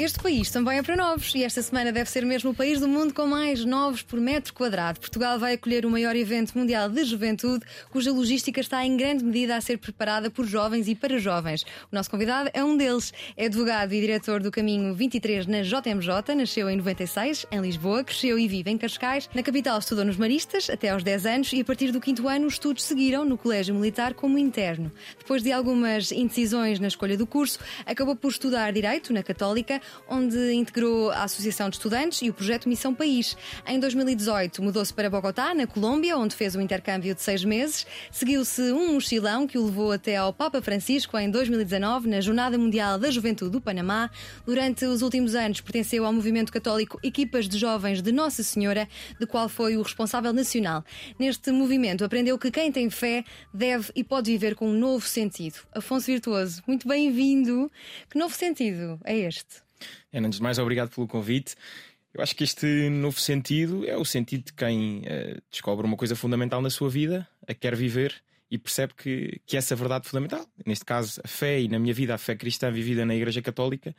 Este país também é para novos e esta semana deve ser mesmo o país do mundo com mais novos por metro quadrado. Portugal vai acolher o maior evento mundial de juventude, cuja logística está em grande medida a ser preparada por jovens e para jovens. O nosso convidado é um deles. É advogado e diretor do Caminho 23 na JMJ, nasceu em 96, em Lisboa, cresceu e vive em Cascais. Na capital estudou nos Maristas até aos 10 anos e a partir do quinto ano os estudos seguiram no Colégio Militar como interno. Depois de algumas indecisões na escolha do curso, acabou por estudar Direito na Católica onde integrou a Associação de Estudantes e o projeto Missão País. Em 2018, mudou-se para Bogotá, na Colômbia, onde fez um intercâmbio de seis meses. Seguiu-se um mochilão que o levou até ao Papa Francisco em 2019, na Jornada Mundial da Juventude do Panamá. Durante os últimos anos, pertenceu ao movimento católico Equipas de Jovens de Nossa Senhora, de qual foi o responsável nacional. Neste movimento, aprendeu que quem tem fé deve e pode viver com um novo sentido. Afonso Virtuoso, muito bem-vindo. Que novo sentido é este? Antes de mais, obrigado pelo convite. Eu acho que este novo sentido é o sentido de quem uh, descobre uma coisa fundamental na sua vida, a quer viver e percebe que, que essa verdade fundamental, neste caso a fé e na minha vida a fé cristã vivida na Igreja Católica,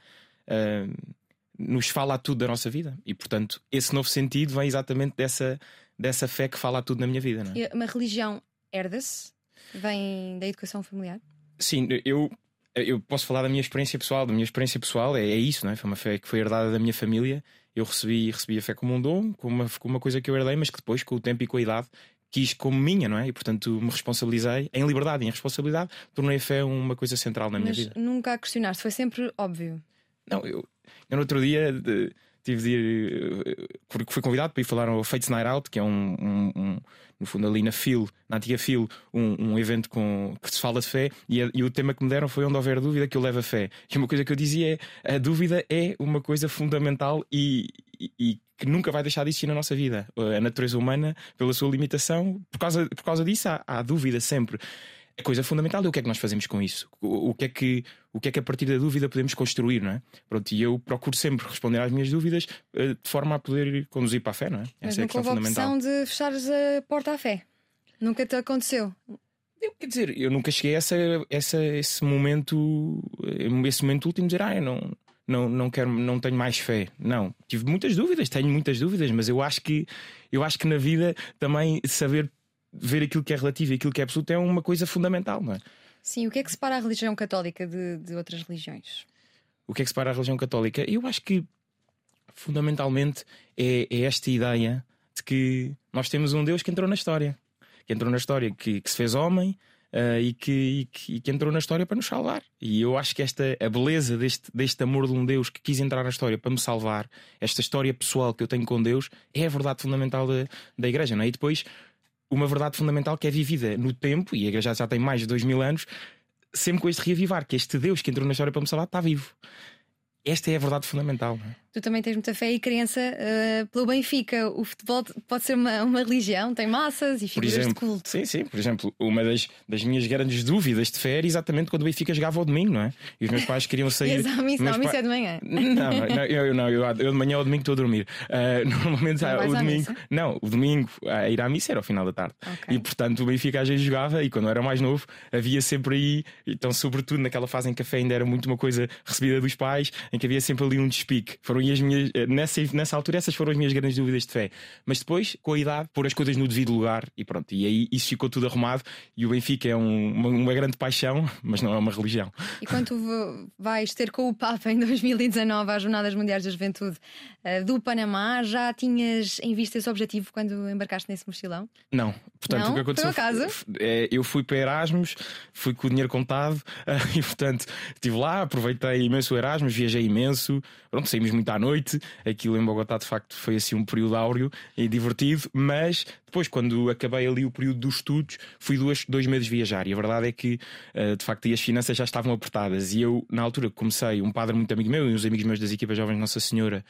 uh, nos fala a tudo da nossa vida. E portanto, esse novo sentido vem exatamente dessa, dessa fé que fala a tudo na minha vida. Não é? Uma religião herda-se? Vem da educação familiar? Sim, eu eu posso falar da minha experiência pessoal. Da minha experiência pessoal é, é isso, não é? Foi uma fé que foi herdada da minha família. Eu recebi, recebi a fé como um dom, como uma, como uma coisa que eu herdei, mas que depois, com o tempo e com a idade, quis como minha, não é? E portanto me responsabilizei em liberdade e em responsabilidade, tornei a fé uma coisa central na minha mas vida. Nunca a questionaste, foi sempre óbvio. Não, eu, eu no outro dia. De, tive de ir, porque fui convidado para ir falar ao Fates Night Out, que é um, um, um no fundo ali na FIL, na antiga FIL, um, um evento com, que se fala de fé, e, e, o tema que me deram foi onde houver dúvida que eu levo a fé. E uma coisa que eu dizia é: a dúvida é uma coisa fundamental e, e, e que nunca vai deixar de existir na nossa vida. A natureza humana, pela sua limitação, por causa, por causa disso, há, há dúvida sempre a coisa fundamental é o que é que nós fazemos com isso. O, o, que é que, o que é que a partir da dúvida podemos construir, não é? Pronto, e eu procuro sempre responder às minhas dúvidas uh, de forma a poder conduzir para a fé, não é? Mas Essa é a questão fundamental. de fechares a porta à fé. Nunca te aconteceu? Eu, quer dizer, eu nunca cheguei a essa, essa, esse momento, eh, esse momento último de dizer, ah, eu não, não, não quero, não tenho mais fé. Não, tive muitas dúvidas, tenho muitas dúvidas, mas eu acho que eu acho que na vida também saber ver aquilo que é relativo e aquilo que é absoluto é uma coisa fundamental, não é? Sim, o que é que separa a religião católica de, de outras religiões? O que é que separa a religião católica? Eu acho que fundamentalmente é, é esta ideia de que nós temos um Deus que entrou na história, que entrou na história, que, que se fez homem, Uh, e, que, e, que, e, que, entrou na história para nos salvar. E eu acho que esta a beleza deste, deste amor de um Deus que quis entrar na história para me salvar, esta história pessoal que eu tenho com Deus, é a verdade fundamental da, da Igreja. Não é? E depois uma verdade fundamental que é vivida no tempo, e a igreja já tem mais de dois mil anos, sempre com este reavivar, que este Deus que entrou na história para me salvar está vivo. Esta é a verdade fundamental. Não é? Tu também tens muita fé e crença uh, pelo Benfica. O futebol pode ser uma, uma religião, tem massas e figuras exemplo, de culto. Sim, sim. Por exemplo, uma das, das minhas grandes dúvidas de fé era exatamente quando o Benfica jogava ao domingo, não é? E os meus pais queriam sair. Ias à missa, não, a missa é de manhã. Não, não, eu, não eu, eu de manhã ou domingo estou a dormir. Uh, normalmente não o domingo. Não, o domingo a ir à missa era ao final da tarde. Okay. E portanto o Benfica às vezes jogava e quando eu era mais novo havia sempre aí, então, sobretudo naquela fase em que a fé ainda era muito uma coisa recebida dos pais, em que havia sempre ali um despique. Foram as minhas eh, nessa, nessa altura, essas foram as minhas grandes dúvidas de fé. Mas depois, com a idade, pôr as coisas no devido lugar e pronto. E aí isso ficou tudo arrumado. E o Benfica é um, uma, uma, grande paixão, mas não é uma religião. E quando vais ter com o Papa em 2019 às Jornadas Mundiais da Juventude uh, do Panamá, já tinhas em vista esse objetivo quando embarcaste nesse mochilão? Não. Portanto, não? o que aconteceu foi, é, eu fui para Erasmus, fui com o dinheiro contado e, portanto, estive lá, aproveitei imenso o Erasmus, viajei imenso, pronto, saímos muito à noite. Aquilo em Bogotá, de facto, foi assim um período áureo e divertido, mas depois, quando acabei ali o período dos estudos, fui duas, dois meses viajar. E a verdade é que, uh, de facto, as finanças já estavam apertadas. E eu, na altura, comecei, um padre muito amigo meu e uns amigos meus das equipas jovens Nossa Senhora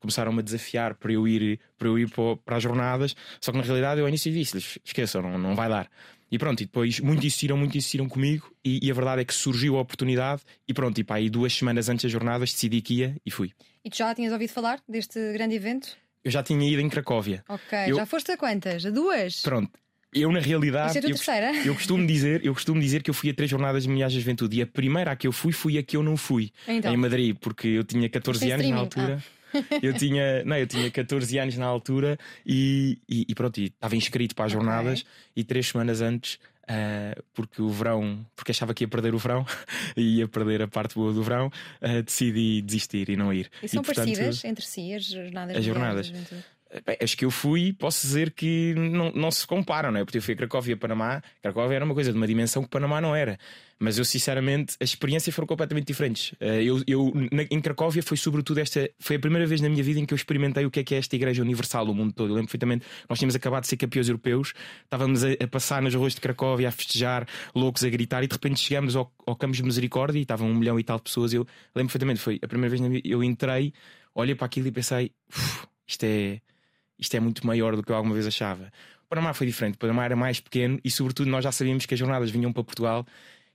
começaram-me a desafiar para eu ir para, eu ir para as jornadas, só que na realidade eu ao início disse-lhes: esqueçam, não, não vai dar. E pronto, e depois muito insistiram, muito insistiram comigo, e, e, a verdade é que surgiu a oportunidade, e pronto, e pá, aí duas semanas antes das jornadas decidi que ia e fui. E tu já tinhas ouvido falar deste grande evento? Eu já tinha ido em Cracóvia. Ok, eu... já foste a quantas? A duas? Pronto. Eu, na realidade, é eu, terceira? eu, costumo dizer, eu costumo dizer que eu fui a três jornadas de milhares de juventude e a primeira a que eu fui foi a que eu não fui então. em Madrid, porque eu tinha 14 anos na altura. Ah. Eu tinha, não, eu tinha 14 anos na altura e, e, e pronto, estava inscrito para as jornadas okay. e três semanas antes Uh, porque o verão, porque achava que ia perder o verão e ia perder a parte boa do verão, uh, decidi desistir e não ir. E são e, portanto, parecidas entre si as jornadas? As jornadas. Bem, que eu fui, posso dizer que não, não se comparam, não é? Porque eu fui a Cracóvia Panamá. Cracóvia era uma coisa de uma dimensão que Panamá não era. Mas eu, sinceramente, as experiências foram completamente diferentes. Eh, eu, eu na, em Cracóvia foi, sobretudo, esta. Foi a primeira vez na minha vida em que eu experimentei o que é que é esta igreja universal do mundo todo. Eu lembro perfeitamente, nós tínhamos acabado de ser campeões europeus, estávamos a, a passar nas ruas de Cracóvia, a festejar, loucos, a gritar, e de repente chegamos ao, ao Campos de Misericórdia e estavam um milhão e tal de pessoas. Eu lembro perfeitamente, foi a primeira vez na minha eu entrei, olhei para aquilo e pensei, isto é isto é muito maior do que eu alguma vez achava. O Panamá foi diferente, o Panamá era mais pequeno e, sobretudo, nós já sabíamos que as jornadas vinham para Portugal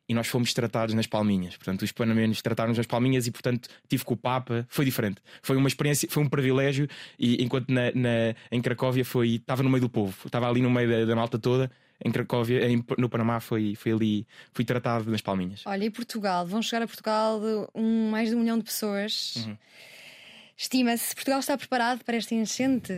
e nós fomos tratados nas palminhas. Portanto, os panamenos trataram-nos nas palminhas e, portanto, tive com o Papa. Foi diferente. Foi uma experiência, foi um privilégio. E enquanto na, na em Cracóvia foi, estava no meio do povo, estava ali no meio da, da malta toda. Em Cracóvia, em, no Panamá, foi, foi ali, fui tratado nas palminhas. Olha, e Portugal? Vão chegar a Portugal um, mais de um milhão de pessoas. Uhum. Estima-se Portugal está preparado para esta enchente?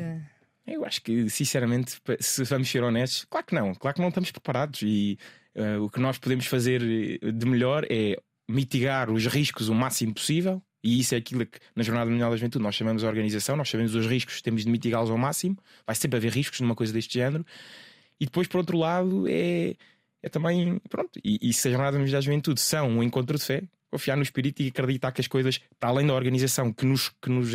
Eu acho que, sinceramente, se vamos ser honestos, claro que não, claro que não estamos preparados e uh, o que nós podemos fazer eh, de melhor é mitigar os riscos o máximo possível. E isso é aquilo que na Jornada Mundial da Juventude nós chamamos de organização, nós sabemos os riscos, temos de mitigá-los ao máximo. Vai sempre haver riscos numa coisa deste género. E depois, por outro lado, é, é também. Pronto, e, e se a Jornada Mundial da Juventude são um encontro de fé, confiar no espírito e acreditar que as coisas, para além da organização que, nos, que, nos,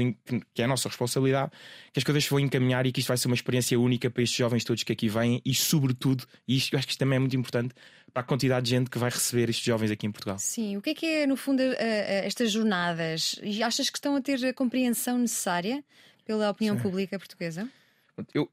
que é a nossa responsabilidade, que as coisas se vão encaminhar e que isto vai ser uma experiência única para estes jovens todos que aqui vêm e, sobretudo, e isto, eu acho que isto também é muito importante para a quantidade de gente que vai receber estes jovens aqui em Portugal. Sim, o que é que é, no fundo, estas jornadas? E achas que estão a ter a compreensão necessária pela opinião Sim. pública portuguesa? Eu,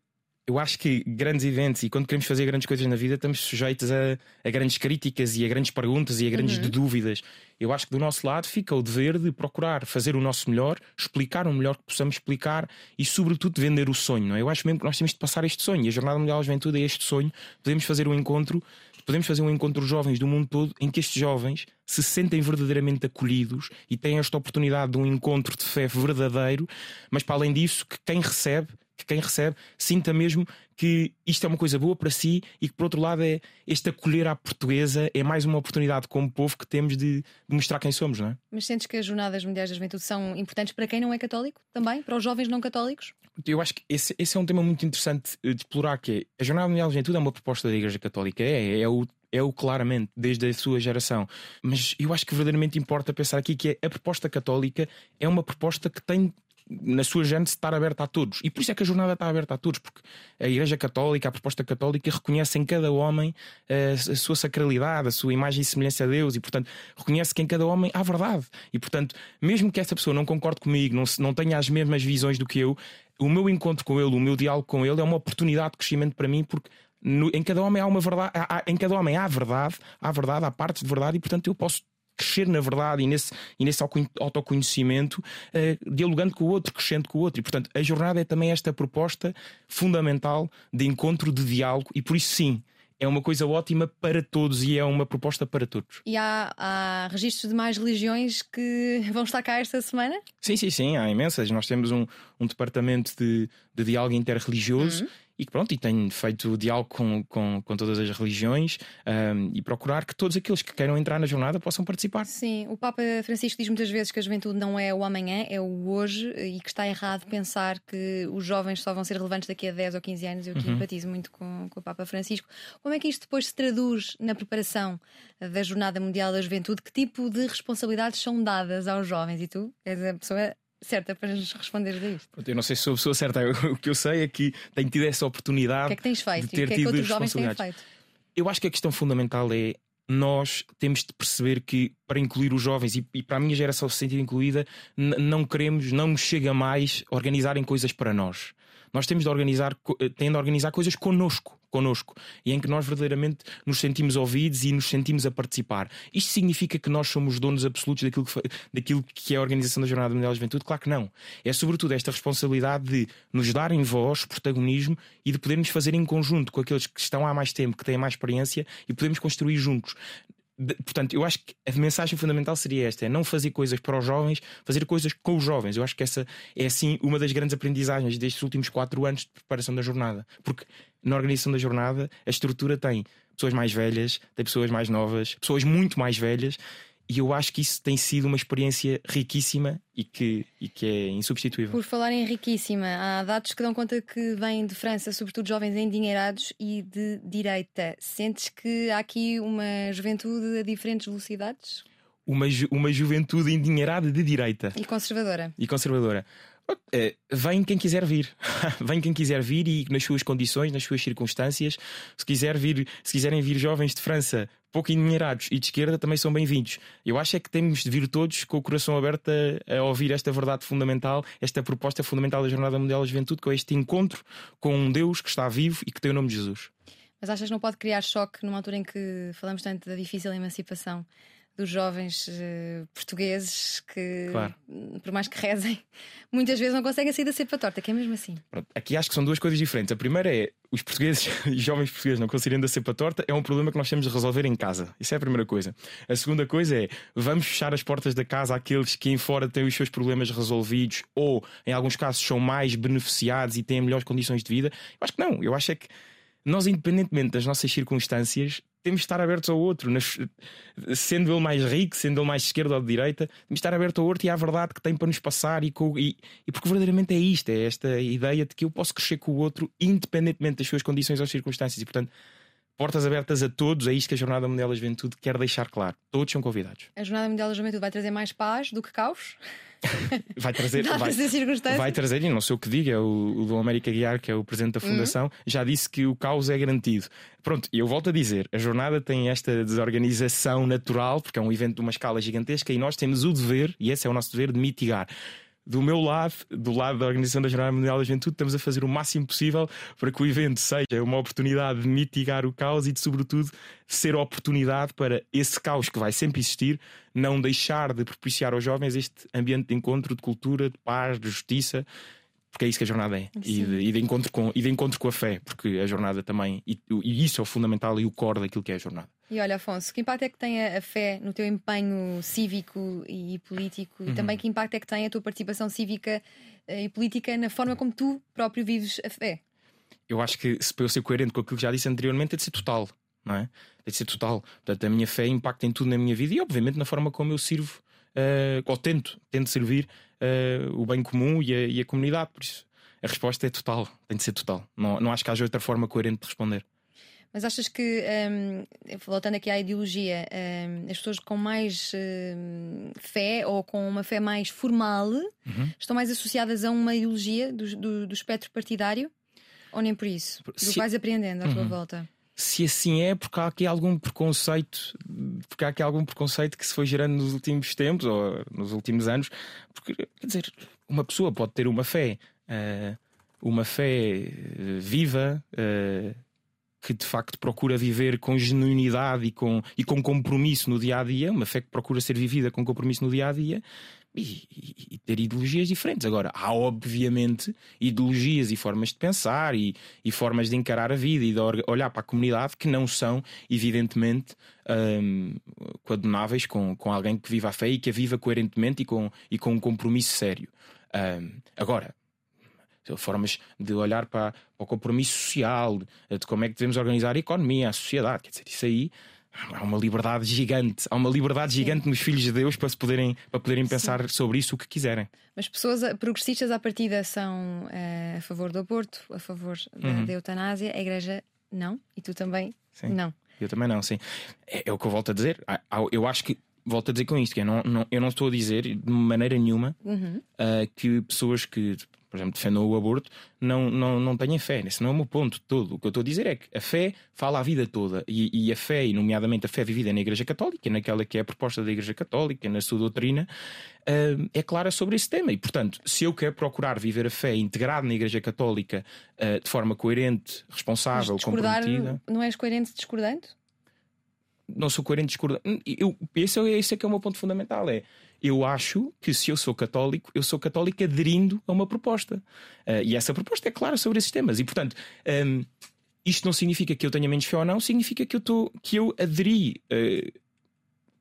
eu acho que grandes eventos e quando queremos fazer grandes coisas na vida estamos sujeitos a, a grandes críticas e a grandes perguntas e a grandes uhum. dúvidas. Eu acho que do nosso lado fica o dever de procurar fazer o nosso melhor, explicar o melhor que possamos explicar e, sobretudo, vender o sonho. É? Eu acho mesmo que nós temos de passar este sonho. E a Jornada Mundial da Juventude é este sonho. Podemos fazer um encontro, podemos fazer um encontro de jovens do mundo todo em que estes jovens se sentem verdadeiramente acolhidos e têm esta oportunidade de um encontro de fé verdadeiro, mas para além disso, que quem recebe que quem recebe sinta mesmo que isto é uma coisa boa para si e que, por outro lado, é este acolher à portuguesa é mais uma oportunidade como povo que temos de mostrar quem somos, não é? Mas sentes que as Jornadas Mundiais da Juventude são importantes para quem não é católico também? Para os jovens não católicos? Eu acho que esse, esse é um tema muito interessante de explorar, que é a Jornada Mundial da Juventude é uma proposta da Igreja Católica, é, é o é o claramente, desde a sua geração. Mas eu acho que verdadeiramente importa pensar aqui que a proposta católica é uma proposta que tem na sua gente estar aberta a todos. E por isso é que a jornada está aberta a todos, porque a Igreja Católica, a proposta católica, reconhece em cada homem a, eh, a sua sacralidade, a sua imagem e semelhança a Deus, e portanto reconhece que em cada homem há verdade. E portanto, mesmo que essa pessoa não concorde comigo, não, não tenha as mesmas visões do que eu, o meu encontro com ele, o meu diálogo com ele é uma oportunidade de crescimento para mim, porque no, em cada homem há uma verdade, há, há, em cada homem há verdade, há verdade, há partes de verdade, e portanto eu posso crescer na verdade e nesse, e nesse autoconhecimento, uh, dialogando com o outro, crescendo com o outro. E, portanto, a jornada é também esta proposta fundamental de encontro, de diálogo, e por isso, sim, é uma coisa ótima para todos e é uma proposta para todos. E há, há registros de mais religiões que vão estar cá esta semana? Sim, sim, sim, há imensas. Nós temos um, um departamento de, de diálogo interreligioso. Uhum e que pronto, e tenho feito diálogo com, com, com todas as religiões um, e procurar que todos aqueles que queiram entrar na jornada possam participar. Sim, o Papa Francisco diz muitas vezes que a juventude não é o amanhã, é o hoje e que está errado pensar que os jovens só vão ser relevantes daqui a 10 ou 15 anos. Eu aqui uhum. empatizo muito com, com o Papa Francisco. Como é que isto depois se traduz na preparação da Jornada Mundial da Juventude? Que tipo de responsabilidades são dadas aos jovens? E tu és a pessoa certa para nos responder a isto? Eu não sei se sou a pessoa certa. O que eu sei é que tenho tido essa oportunidade. O que é que tens feito? De ter e o que é que outros jovens têm feito? Eu acho que a questão fundamental é nós temos de perceber que para incluir os jovens e, e para a minha geração se sentir incluída, não queremos, não nos chega mais organizarem coisas para nós. Nós temos de organizar, eh, tendo de organizar coisas connosco connosco e em que nós verdadeiramente nos sentimos ouvidos e nos sentimos a participar. Isto significa que nós somos donos absolutos daquilo que, daquilo que é a organização da Jornada Mundial da Juventude? Claro que não. É sobretudo esta responsabilidade de nos darem voz, protagonismo e de podermos fazer em conjunto com aqueles que estão há mais tempo, que têm mais experiência e podemos construir juntos portanto, eu acho que a mensagem fundamental seria esta: é não fazer coisas para os jovens, fazer coisas com os jovens. Eu acho que essa é assim uma das grandes aprendizagens destes últimos quatro anos de preparação da jornada. Porque na organização da jornada a estrutura tem pessoas mais velhas, tem pessoas mais novas, pessoas muito mais velhas e eu acho que isso tem sido uma experiência riquíssima e que, e que é insubstituível. Por falar em riquíssima, há dados que dão conta que vêm de França, sobretudo jovens endinheirados e de direita. Sentes que há aqui uma juventude a diferentes velocidades? Uma, ju uma juventude endinheirada de direita. E conservadora. E conservadora. É, vem quem quiser vir, vem quem quiser vir e nas suas condições, nas suas circunstâncias. Se, quiser vir, se quiserem vir jovens de França pouco endinheirados e de esquerda, também são bem-vindos. Eu acho é que temos de vir todos com o coração aberto a, a, ouvir esta verdade fundamental, esta proposta fundamental da Jornada Mundial da Juventude, é este encontro com um Deus que está vivo e que tem o nome de Jesus. Mas achas que não pode criar choque numa altura em que falamos tanto da difícil emancipação? Dos jovens uh, portugueses que, claro. por mais que rezem, muitas vezes não conseguem sair da cepa torta, que é mesmo assim. Pronto, aqui acho que são duas coisas diferentes. A primeira é os portugueses e jovens portugueses não conseguirem da cepa torta, é um problema que nós temos de resolver em casa. Isso é a primeira coisa. A segunda coisa é vamos fechar as portas da casa àqueles que em fora têm os seus problemas resolvidos ou, em alguns casos, são mais beneficiados e têm melhores condições de vida. Eu acho que não. Eu acho é que nós, independentemente das nossas circunstâncias, temos de estar abertos ao outro, nas, sendo ele mais rico, sendo ele mais de esquerda ou de direita, temos de estar aberto ao outro e à verdade que tem para nos passar e, com, e, e, porque verdadeiramente é isto, é esta ideia de que eu posso crescer com o outro independentemente das suas condições ou circunstâncias e portanto portas abertas a todos, é isto que a Jornada Mundial da Juventude quer deixar claro. Todos são convidados. A Jornada Mundial da Juventude vai trazer mais paz do que caos? vai trazer, vai, vai, trazer, e não sei o que diga, o, o Dom América Guiar, que é o presidente da Fundação, uhum. já disse que o caos é garantido. Pronto, e eu volto a dizer: a jornada tem esta desorganização natural, porque é um evento de uma escala gigantesca, e nós temos o dever, e esse é o nosso dever, de mitigar do meu lado, do lado da Organização da Jornada Mundial da Juventude, estamos a fazer o máximo possível para que o evento seja uma oportunidade de mitigar o caos e de, sobretudo, ser oportunidade para esse caos que vai sempre existir, não deixar de propiciar aos jovens este ambiente de encontro, de cultura, de paz, de justiça porque é isso que a jornada é e de, e de, encontro com, e de encontro com a fé, porque a jornada também, e, e, isso é o fundamental e o core daquilo que é a jornada. E olha, Afonso, que impacto é que tem a, fé no teu empenho cívico e político uhum. e também que impacto é que tem a tua participação cívica eh, e política na forma como tu próprio vives a fé? Eu acho que, se para eu ser coerente com aquilo que já disse anteriormente, é de ser total, não é? É de ser total. Portanto, a minha fé impacta em tudo na minha vida e, obviamente, na forma como eu sirvo, uh, ou tento, tento servir uh, o bem comum e a, e a, comunidade. Por isso, a resposta é total, tem de ser total. Não, não acho que haja outra forma coerente de responder. Mas achas que, um, voltando aqui à ideologia, um, as pessoas com mais um, fé ou com uma fé mais formal uhum. estão mais associadas a uma ideologia do, do, do espectro partidário? Ou nem por isso? Do que vais aprendendo à uhum. tua volta? se assim é, porque há aqui algum preconceito, porque há aqui algum preconceito que se foi gerando nos últimos tempos ou nos últimos anos, porque quer dizer, uma pessoa pode ter uma fé, uh, uma fé uh, viva, uh, que de facto procura viver com genuinidade e com, e com compromisso no dia a dia, uma fé que procura ser vivida com compromisso no dia a dia, e, e, ter ideologias diferentes. Agora, há obviamente ideologias e formas de pensar e, e, formas de encarar a vida e de olhar para a comunidade que não são, evidentemente, um, coadunáveis com, com alguém que viva a fé e que a viva coerentemente e com, e com um compromisso sério. Um, agora, formas de olhar para, para, o compromisso social, de como é que devemos organizar a economia, a sociedade, quer dizer, isso aí há uma liberdade gigante, há uma liberdade gigante Sim. nos filhos de Deus para, se poderem, para poderem pensar Sim. sobre isso o que quiserem. Mas pessoas progressistas à partida são uh, a favor do aborto, a favor da, uhum. da, eutanásia, a Igreja não, e tu também sim. não. Eu também não, sim. É, é, o que eu volto a dizer. Eu acho que volto a dizer com isto, que eu não, não, eu não estou a dizer de maneira nenhuma uhum. uh, que pessoas que por exemplo, defendam o aborto, não, não, não tenham fé. Esse não é o meu ponto todo. O que eu estou a dizer é que a fé fala a vida toda. E, e a fé, e nomeadamente a fé vivida na Igreja Católica, naquela que é a proposta da Igreja Católica, na sua doutrina, uh, é clara sobre esse tema. E, portanto, se eu quero procurar viver a fé integrado na Igreja Católica uh, de forma coerente, responsável, Mas comprometida. Não és coerente discordando? Não sou coerente discordando. Eu, esse, é, esse é que é o meu ponto fundamental. É eu acho que se eu sou católico, eu sou católico aderindo a uma proposta. Uh, e essa proposta é clara sobre esses temas. E, portanto, um, isto não significa que eu tenha menos fé ou não, significa que eu, tô, que eu aderi. Uh,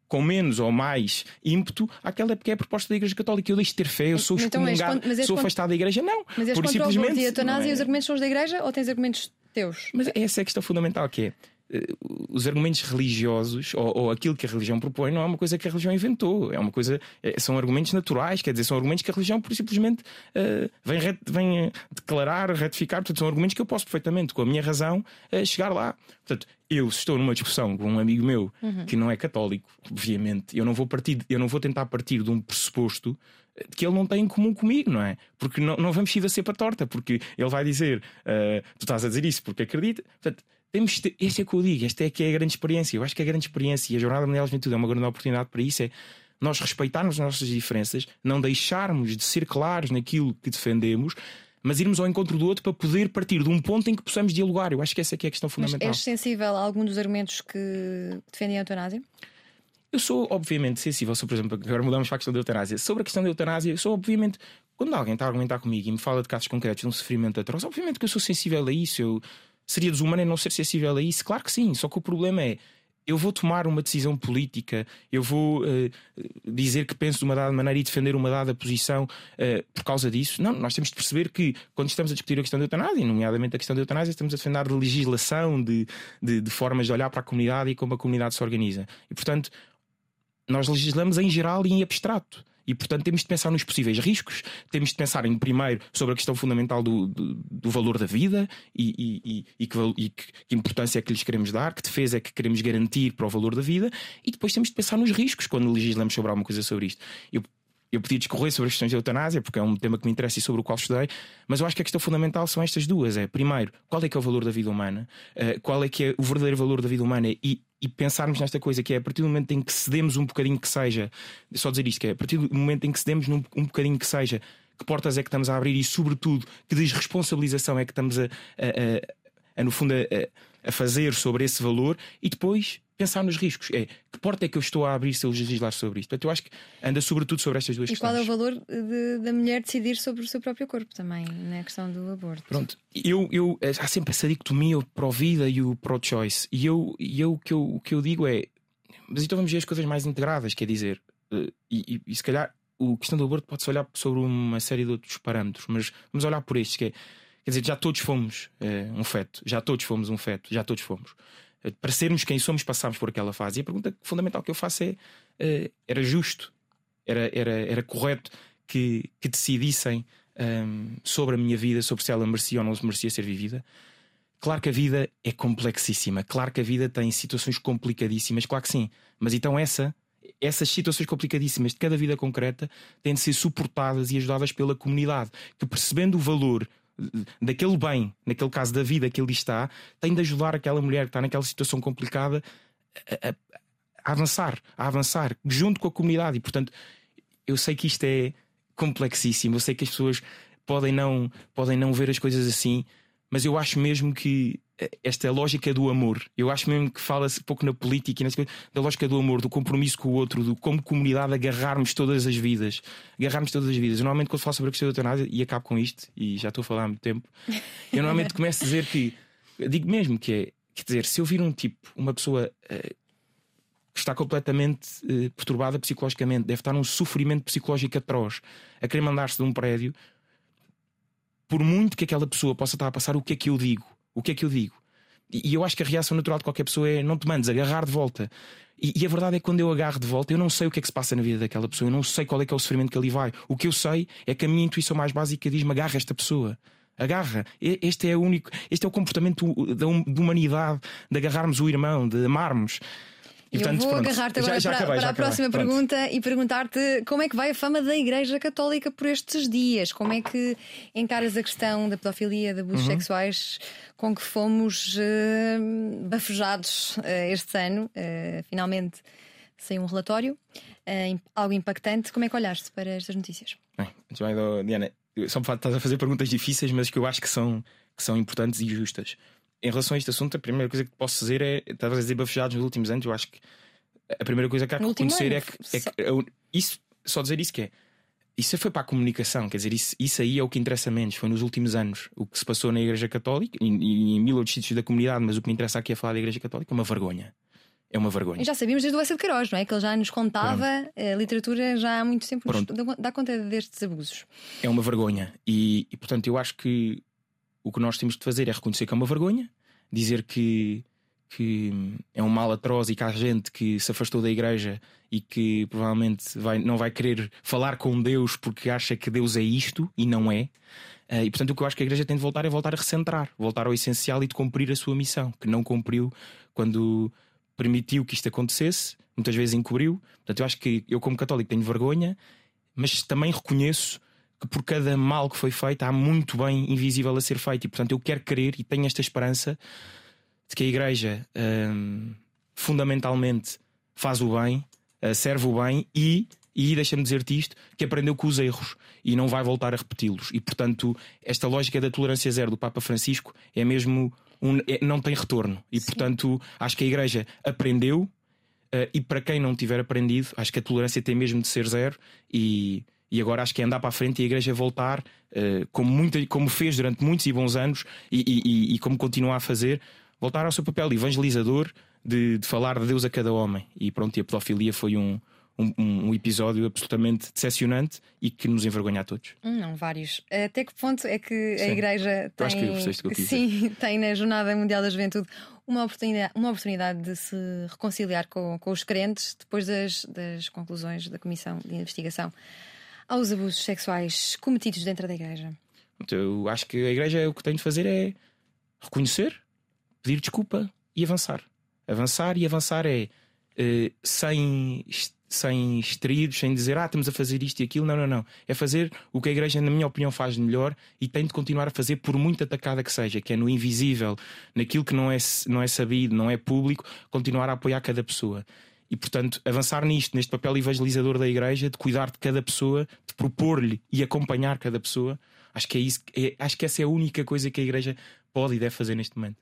com menos ou mais ímpeto àquela que é a proposta da Igreja Católica. Eu deixo de ter fé, eu sou então, excomungado, mas sou afastado da Igreja. Não. Mas és contra simplesmente, a eutanásia é... os argumentos são os da Igreja ou tens argumentos teus? Mas essa é a questão fundamental que é os argumentos religiosos ou, ou, aquilo que a religião propõe não é uma coisa que a religião inventou, é uma coisa, é, são argumentos naturais, quer dizer, são argumentos que a religião simplesmente uh, vem, ret, vem declarar, retificar, portanto, são argumentos que eu posso perfeitamente, com a minha razão, uh, chegar lá. Portanto, eu se estou numa discussão com um amigo meu uhum. que não é católico, obviamente, eu não vou partir, eu não vou tentar partir de um pressuposto que ele não tem em comum comigo, não é? Porque não, não vamos ir a ser para torta, porque ele vai dizer, uh, tu estás a dizer isso porque acredita. Portanto, temos ter, este é que eu digo, esta é que é a grande experiência. Eu acho que a grande experiência e a Jornada Mundial de Juventude é uma grande oportunidade para isso. É nós respeitarmos as nossas diferenças, não deixarmos de ser claros naquilo que defendemos, mas irmos ao encontro do outro para poder partir de um ponto em que possamos dialogar. Eu acho que essa é que é a questão fundamental. Mas és sensível a algum dos argumentos que defendem a eutanásia? Eu sou, obviamente, sensível, sobre, por exemplo, agora mudamos para a questão da eutanásia. Sobre a questão da eutanásia, eu sou, obviamente, quando alguém está a argumentar comigo e me fala de casos concretos de um sofrimento atroz, obviamente que eu sou sensível a isso. Eu, Seria desumano não ser sensível a isso? Claro que sim, só que o problema é eu vou tomar uma decisão política, eu vou uh, dizer que penso de uma dada maneira e defender uma dada posição uh, por causa disso. Não, nós temos de perceber que quando estamos a discutir a questão da eutanásia, nomeadamente a questão da eutanásia, estamos a defender de legislação, de, de, de, formas de olhar para a comunidade e como a comunidade se organiza. E portanto, nós legislamos em geral e em abstrato. E, portanto, temos de pensar nos possíveis riscos, temos de pensar em, primeiro, sobre a questão fundamental do, do, do valor da vida e, e, e, que, e que, que, importância é que lhes queremos dar, que defesa é que queremos garantir para o valor da vida, e depois temos de pensar nos riscos quando legislamos sobre alguma coisa sobre isto. Eu, eu podia discorrer sobre as questões da eutanásia, porque é um tema que me interessa e sobre o qual estudei, mas eu acho que a questão fundamental são estas duas: é primeiro, qual é que é o valor da vida humana, uh, qual é que é o verdadeiro valor da vida humana e, e pensarmos nesta coisa que é a partir do momento em que cedemos um bocadinho que seja, só dizer isto, que é a partir do momento em que cedemos um bocadinho que seja, que portas é que estamos a abrir e, sobretudo, que desresponsabilização é que estamos a, a, a, a no fundo, a, a fazer sobre esse valor e depois pensar nos riscos. É que porta é que eu estou a abrir se eu legislar sobre isto? Portanto, eu acho que anda sobretudo sobre estas duas e questões. E qual é o valor de, da mulher decidir sobre o seu próprio corpo também, na questão do aborto? Pronto, eu, eu, há sempre essa dicotomia pro-vida e o pro-choice. E eu, eu, o, que eu, o que eu digo é. Mas então vamos ver as coisas mais integradas, quer dizer. Eh, e, e, e se calhar a questão do aborto pode-se olhar sobre uma série de outros parâmetros, mas vamos olhar por estes, que é. Quer dizer, já todos fomos é, um feto, já todos fomos um feto, já todos fomos. Para sermos quem somos, passámos por aquela fase. E a pergunta fundamental que eu faço é: uh, era justo, era, era, era correto que, que decidissem um, ehm, sobre a minha vida, sobre se ela merecia ou não merecia ser vivida? Claro que a vida é complexíssima, claro que a vida tem situações complicadíssimas, claro que sim, mas então essa essas situações complicadíssimas de cada vida concreta têm de ser suportadas e ajudadas pela comunidade, que percebendo o valor daquele bem, naquele caso da vida que ele está, tem de ajudar aquela mulher que está naquela situação complicada a, a, a avançar, a avançar junto com a comunidade. E portanto, eu sei que isto é complexíssimo, eu sei que as pessoas podem não, podem não ver as coisas assim, mas eu acho mesmo que esta lógica do amor, eu acho mesmo que fala-se pouco na política e da lógica do amor, do compromisso com o outro, do como comunidade agarrarmos todas as vidas, agarrarmos todas as vidas. Eu, normalmente, quando falo sobre a questão da eutanásia, e acabo com isto, e já estou a falar há muito tempo, eu normalmente começo a dizer que, digo mesmo que é, quer dizer, se eu vir um tipo, uma pessoa uh, que está completamente uh, perturbada psicologicamente, deve estar num sofrimento psicológico atroz, a querer mandar-se de um prédio, por muito que aquela pessoa possa estar a passar, o que é que eu digo? O que é que eu digo? E, eu acho que a reação natural de qualquer pessoa é não te mandes agarrar de volta. E, e, a verdade é que quando eu agarro de volta, eu não sei o que é que se passa na vida daquela pessoa, eu não sei qual é que é o sofrimento que ali vai. O que eu sei é que a minha intuição mais básica diz-me agarra esta pessoa. Agarra. Este é o único, este é o comportamento da, humanidade, de agarrarmos o irmão, de amarmos. E eu vou agarrar-te agora já, já para, acabei, para a próxima acabei. pergunta e perguntar-te como é que vai a fama da Igreja Católica por estes dias? Como é que encaras a questão da pedofilia, de abusos uhum. sexuais com que fomos uh, bafejados uh, este ano? Uh, finalmente saiu um relatório, algo impactante. Como é que olhaste para estas notícias? Bem, Diana, só estás a fazer perguntas difíceis, mas que eu acho que são, que são importantes e justas em relação a este assunto, a primeira coisa que posso dizer é. Estavas a dizer bafejados nos últimos anos, eu acho que a primeira coisa que há que reconhecer é que, é que, isso, só dizer isso que é. Isso foi para a comunicação, quer dizer, isso, isso aí é o que interessa menos. Foi nos últimos anos o que se passou na Igreja Católica e, e em mil outros sítios da comunidade, mas o que me interessa aqui é falar da Igreja Católica é uma vergonha. É uma vergonha. E já sabíamos desde o Essa de Queiroz, não é? Que ele já nos contava a literatura já há muito tempo nos dá conta destes abusos. É uma vergonha. E, e portanto eu acho que o que nós temos de fazer é reconhecer que é uma vergonha, dizer que, que é um mal atroz e que há gente que se afastou da igreja e que provavelmente vai, não vai querer falar com Deus porque acha que Deus é isto e não é. Uh, e portanto, o que eu acho que a igreja tem de voltar é voltar a recentrar, voltar ao essencial e de cumprir a sua missão, que não cumpriu quando permitiu que isto acontecesse, muitas vezes encobriu. Portanto, eu acho que eu, como católico, tenho vergonha, mas também reconheço que por cada mal que foi feito há muito bem invisível a ser feito. E portanto eu quero crer e tenho esta esperança de que a Igreja hum, fundamentalmente faz o bem, uh, serve o bem e, e deixa-me dizer-te isto, que aprendeu com os erros e não vai voltar a repeti-los. E portanto, esta lógica da tolerância zero do Papa Francisco é mesmo. Um, é, não tem retorno. E Sim. portanto, acho que a Igreja aprendeu. Uh, e para quem não tiver aprendido, acho que a tolerância tem mesmo de ser zero. E e agora acho que é andar para a frente e a igreja voltar, uh, como, muita, como fez durante muitos e bons anos e, e, e, como continua a fazer, voltar ao seu papel de evangelizador, de, de, falar de Deus a cada homem. E pronto, e a pedofilia foi um, um, um, episódio absolutamente decepcionante e que nos envergonha a todos. Hum, não, vários. Até que ponto é que sim. a Igreja tem, que que sim, tem na Jornada Mundial da Juventude uma oportunidade, uma oportunidade de se reconciliar com, com os crentes depois das, das conclusões da Comissão de Investigação? Aos abusos sexuais cometidos dentro da igreja? Eu acho que a igreja o que tem de fazer é reconhecer, pedir desculpa e avançar. Avançar e avançar é uh, sem, sem extraídos, sem dizer ah, estamos a fazer isto e aquilo. Não, não, não. É fazer o que a igreja, na minha opinião, faz melhor e tem de continuar a fazer por muito atacada que seja, que é no invisível, naquilo que não é, não é sabido, não é público, continuar a apoiar cada pessoa. E, portanto, avançar nisto, neste papel evangelizador da igreja, de cuidar de cada pessoa, de propor-lhe e acompanhar cada pessoa, acho que é isso, é, acho que essa é a única coisa que a igreja pode e deve fazer neste momento.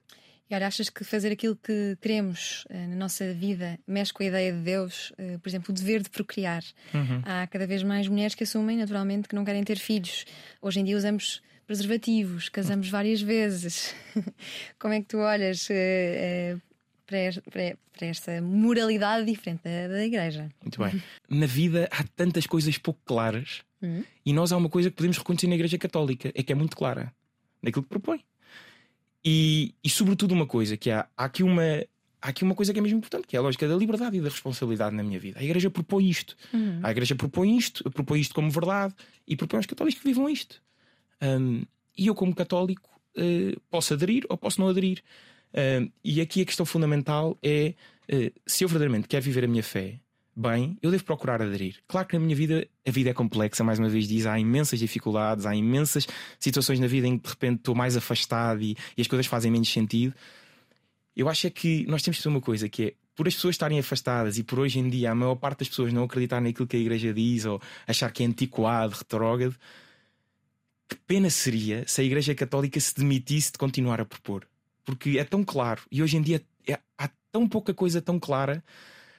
E olha, achas que fazer aquilo que queremos uh, na nossa vida mexe com a ideia de Deus, uh, por exemplo, o dever de procriar? Uhum. Há cada vez mais mulheres que assumem, naturalmente, que não querem ter filhos. Hoje em dia usamos preservativos, casamos várias vezes. Como é que tu olhas uh, para, para, esta moralidade diferente da, da igreja. Muito bem. Na vida há tantas coisas pouco claras uhum. e nós há uma coisa que podemos reconhecer na Igreja Católica: é que é muito clara naquilo que propõe. E, e sobretudo uma coisa que há, há aqui uma há aqui uma coisa que é mesmo importante, que é a lógica da liberdade e da responsabilidade na minha vida. A Igreja propõe isto. Uhum. A Igreja propõe isto, propõe isto como verdade e propõe aos católicos que vivam isto. Um, e eu, como católico, uh, posso aderir ou posso não aderir. Uh, e aqui a questão fundamental é uh, se eu verdadeiramente quero viver a minha fé bem, eu devo procurar aderir. Claro que na minha vida a vida é complexa, mais uma vez diz, há imensas dificuldades, há imensas situações na vida em que de repente estou mais afastado e, e as coisas fazem menos sentido. Eu acho é que nós temos que ter uma coisa que é por as pessoas estarem afastadas e por hoje em dia a maior parte das pessoas não acreditar naquilo que a igreja diz ou achar que é antiquado, retrógrado, que pena seria se a igreja católica se demitisse de continuar a propor porque é tão claro e hoje em dia é, há tão pouca coisa tão clara.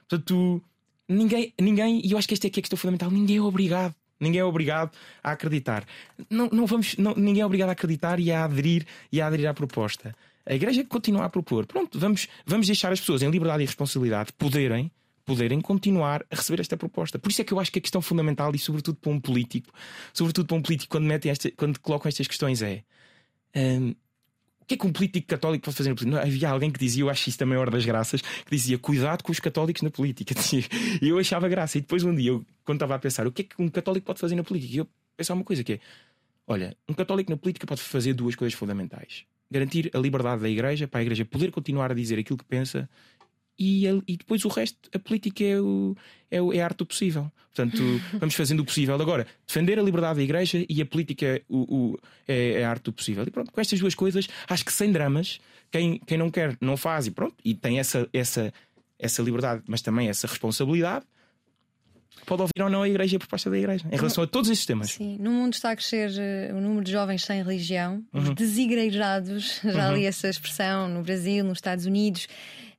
Portanto, ninguém, ninguém, e eu acho que esta é, que é a questão fundamental: ninguém é obrigado. Ninguém é obrigado a acreditar. Não, não vamos, não, ninguém é obrigado a acreditar e a aderir e a aderir à proposta. A igreja continua a propor. Pronto, vamos, vamos deixar as pessoas em liberdade e responsabilidade poderem, poderem continuar a receber esta proposta. Por isso é que eu acho que a questão fundamental, e sobretudo para um político, sobretudo para um político, quando, metem esta, quando colocam estas questões, é. Um, que é que um político católico pode fazer na política? Não, havia alguém que dizia, eu acho isso também hora das graças, que dizia cuidado com os católicos na política. E eu achava graça. E depois um dia, eu, quando estava a pensar, o que é que um católico pode fazer na política? E eu pensava uma coisa que é: olha, um católico na política pode fazer duas coisas fundamentais: garantir a liberdade da igreja, para a igreja poder continuar a dizer aquilo que pensa e, e depois o resto, a política é, o, é, o, é a arte do possível. Portanto, vamos fazendo o possível. Agora, defender a liberdade da Igreja e a política o, o, é, é a arte do possível. E pronto, com estas duas coisas, acho que sem dramas, quem, quem não quer, não faz e pronto, e tem essa, essa, essa liberdade, mas também essa responsabilidade pode ouvir ou não a igreja a proposta da igreja em relação a todos esses temas. Sim, no mundo está a crescer uh, o número de jovens sem religião, uhum. os desigrejados, já uhum. li essa expressão no Brasil, nos Estados Unidos.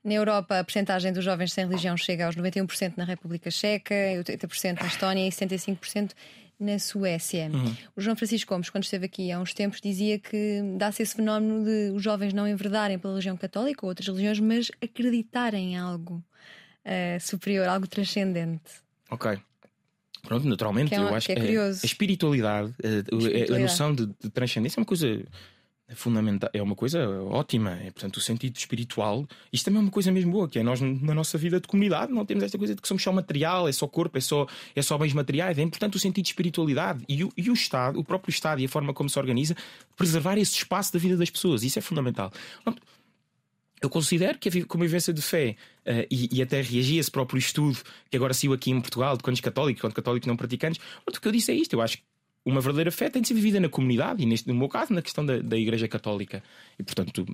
Na Europa, a percentagem dos jovens sem religião chega aos 91% na República Checa, 80% na Estónia e 75% na Suécia. Uhum. O João Francisco Gomes, quando esteve aqui há uns tempos, dizia que dá-se esse fenómeno de os jovens não enverdarem pela religião católica ou outras religiões, mas acreditarem em algo uh, superior, algo transcendente. Ok. Pronto, naturalmente, é eu acho que, é a, a espiritualidade, a, espiritualidade. a, noção de, de transcendência é uma coisa fundamental, é uma coisa ótima. É, portanto, o sentido espiritual, isto também é uma coisa mesmo boa, que é nós na nossa vida de comunidade não temos esta coisa de que somos só material, é só corpo, é só, é só bens materiais. É importante o sentido de espiritualidade e o, e o Estado, o próprio Estado e a forma como se organiza, preservar esse espaço da vida das pessoas. Isso é fundamental. Pronto, eu considero que a convivência de fé uh, e, e, até reagi a esse próprio estudo que agora saiu aqui em Portugal de quantos católicos, quantos católicos não praticantes. O que eu disse é isto. Eu acho que uma verdadeira fé tem de ser vivida na comunidade e, neste, no meu caso, na questão da, da Igreja Católica. E, portanto,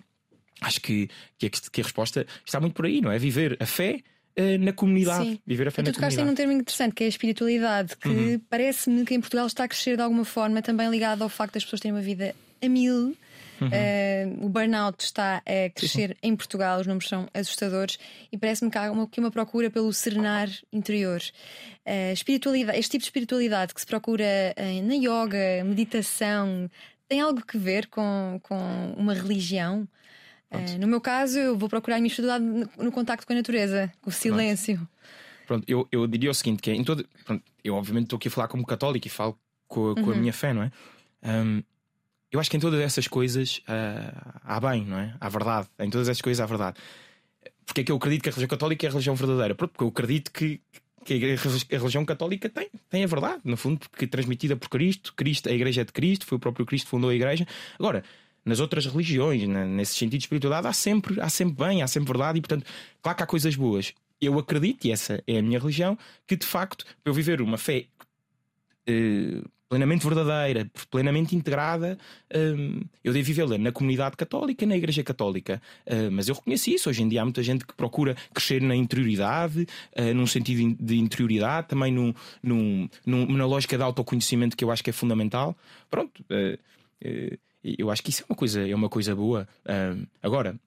acho que, que, a, que a resposta está muito por aí, não é? Viver a fé uh, na comunidade. Sim. Viver a fé e na tu tocaste num termo interessante que é a espiritualidade, que uhum. parece-me que em Portugal está a crescer de alguma forma, também ligado ao facto das pessoas terem uma vida a mil Uhum. Uh, o burnout está a crescer sim, em Portugal, os números são assustadores e parece-me que há uma, que uma procura pelo serenar interior. Uh, espiritualidade, este tipo de espiritualidade que se procura uh, na yoga, meditação, tem algo que ver com, com uma religião? no meu caso, eu vou procurar a minha espiritualidade no, no contacto com a natureza, com o silêncio. Pronto, pronto eu, eu diria o seguinte: que é, em todo, pronto, eu obviamente estou aqui a falar como católico e falo com, com uhum. a minha fé, não é? Um, eu acho que em todas essas coisas uh, há bem, não é? Há verdade. Em todas essas coisas há verdade. Porque é que eu acredito que a religião católica é a religião verdadeira? Porque eu acredito que, que a religião católica tem, tem a verdade, no fundo, porque é transmitida por Cristo, Cristo, a Igreja é de Cristo, foi o próprio Cristo que fundou a Igreja. Agora, nas outras religiões, nesse sentido de espiritualidade, há sempre, há sempre bem, há sempre verdade, e portanto, claro que há coisas boas. Eu acredito, e essa é a minha religião, que de facto, para eu viver uma fé uh, plenamente verdadeira, plenamente integrada, hum, eu devo vivê-la na comunidade católica, na Igreja Católica. Uh, mas eu reconheço isso. Hoje em dia há muita gente que procura crescer na interioridade, uh, num sentido de interioridade, também num, num, num, na lógica de autoconhecimento que eu acho que é fundamental. Pronto. Uh, eu acho que isso é uma coisa, é uma coisa boa. agora,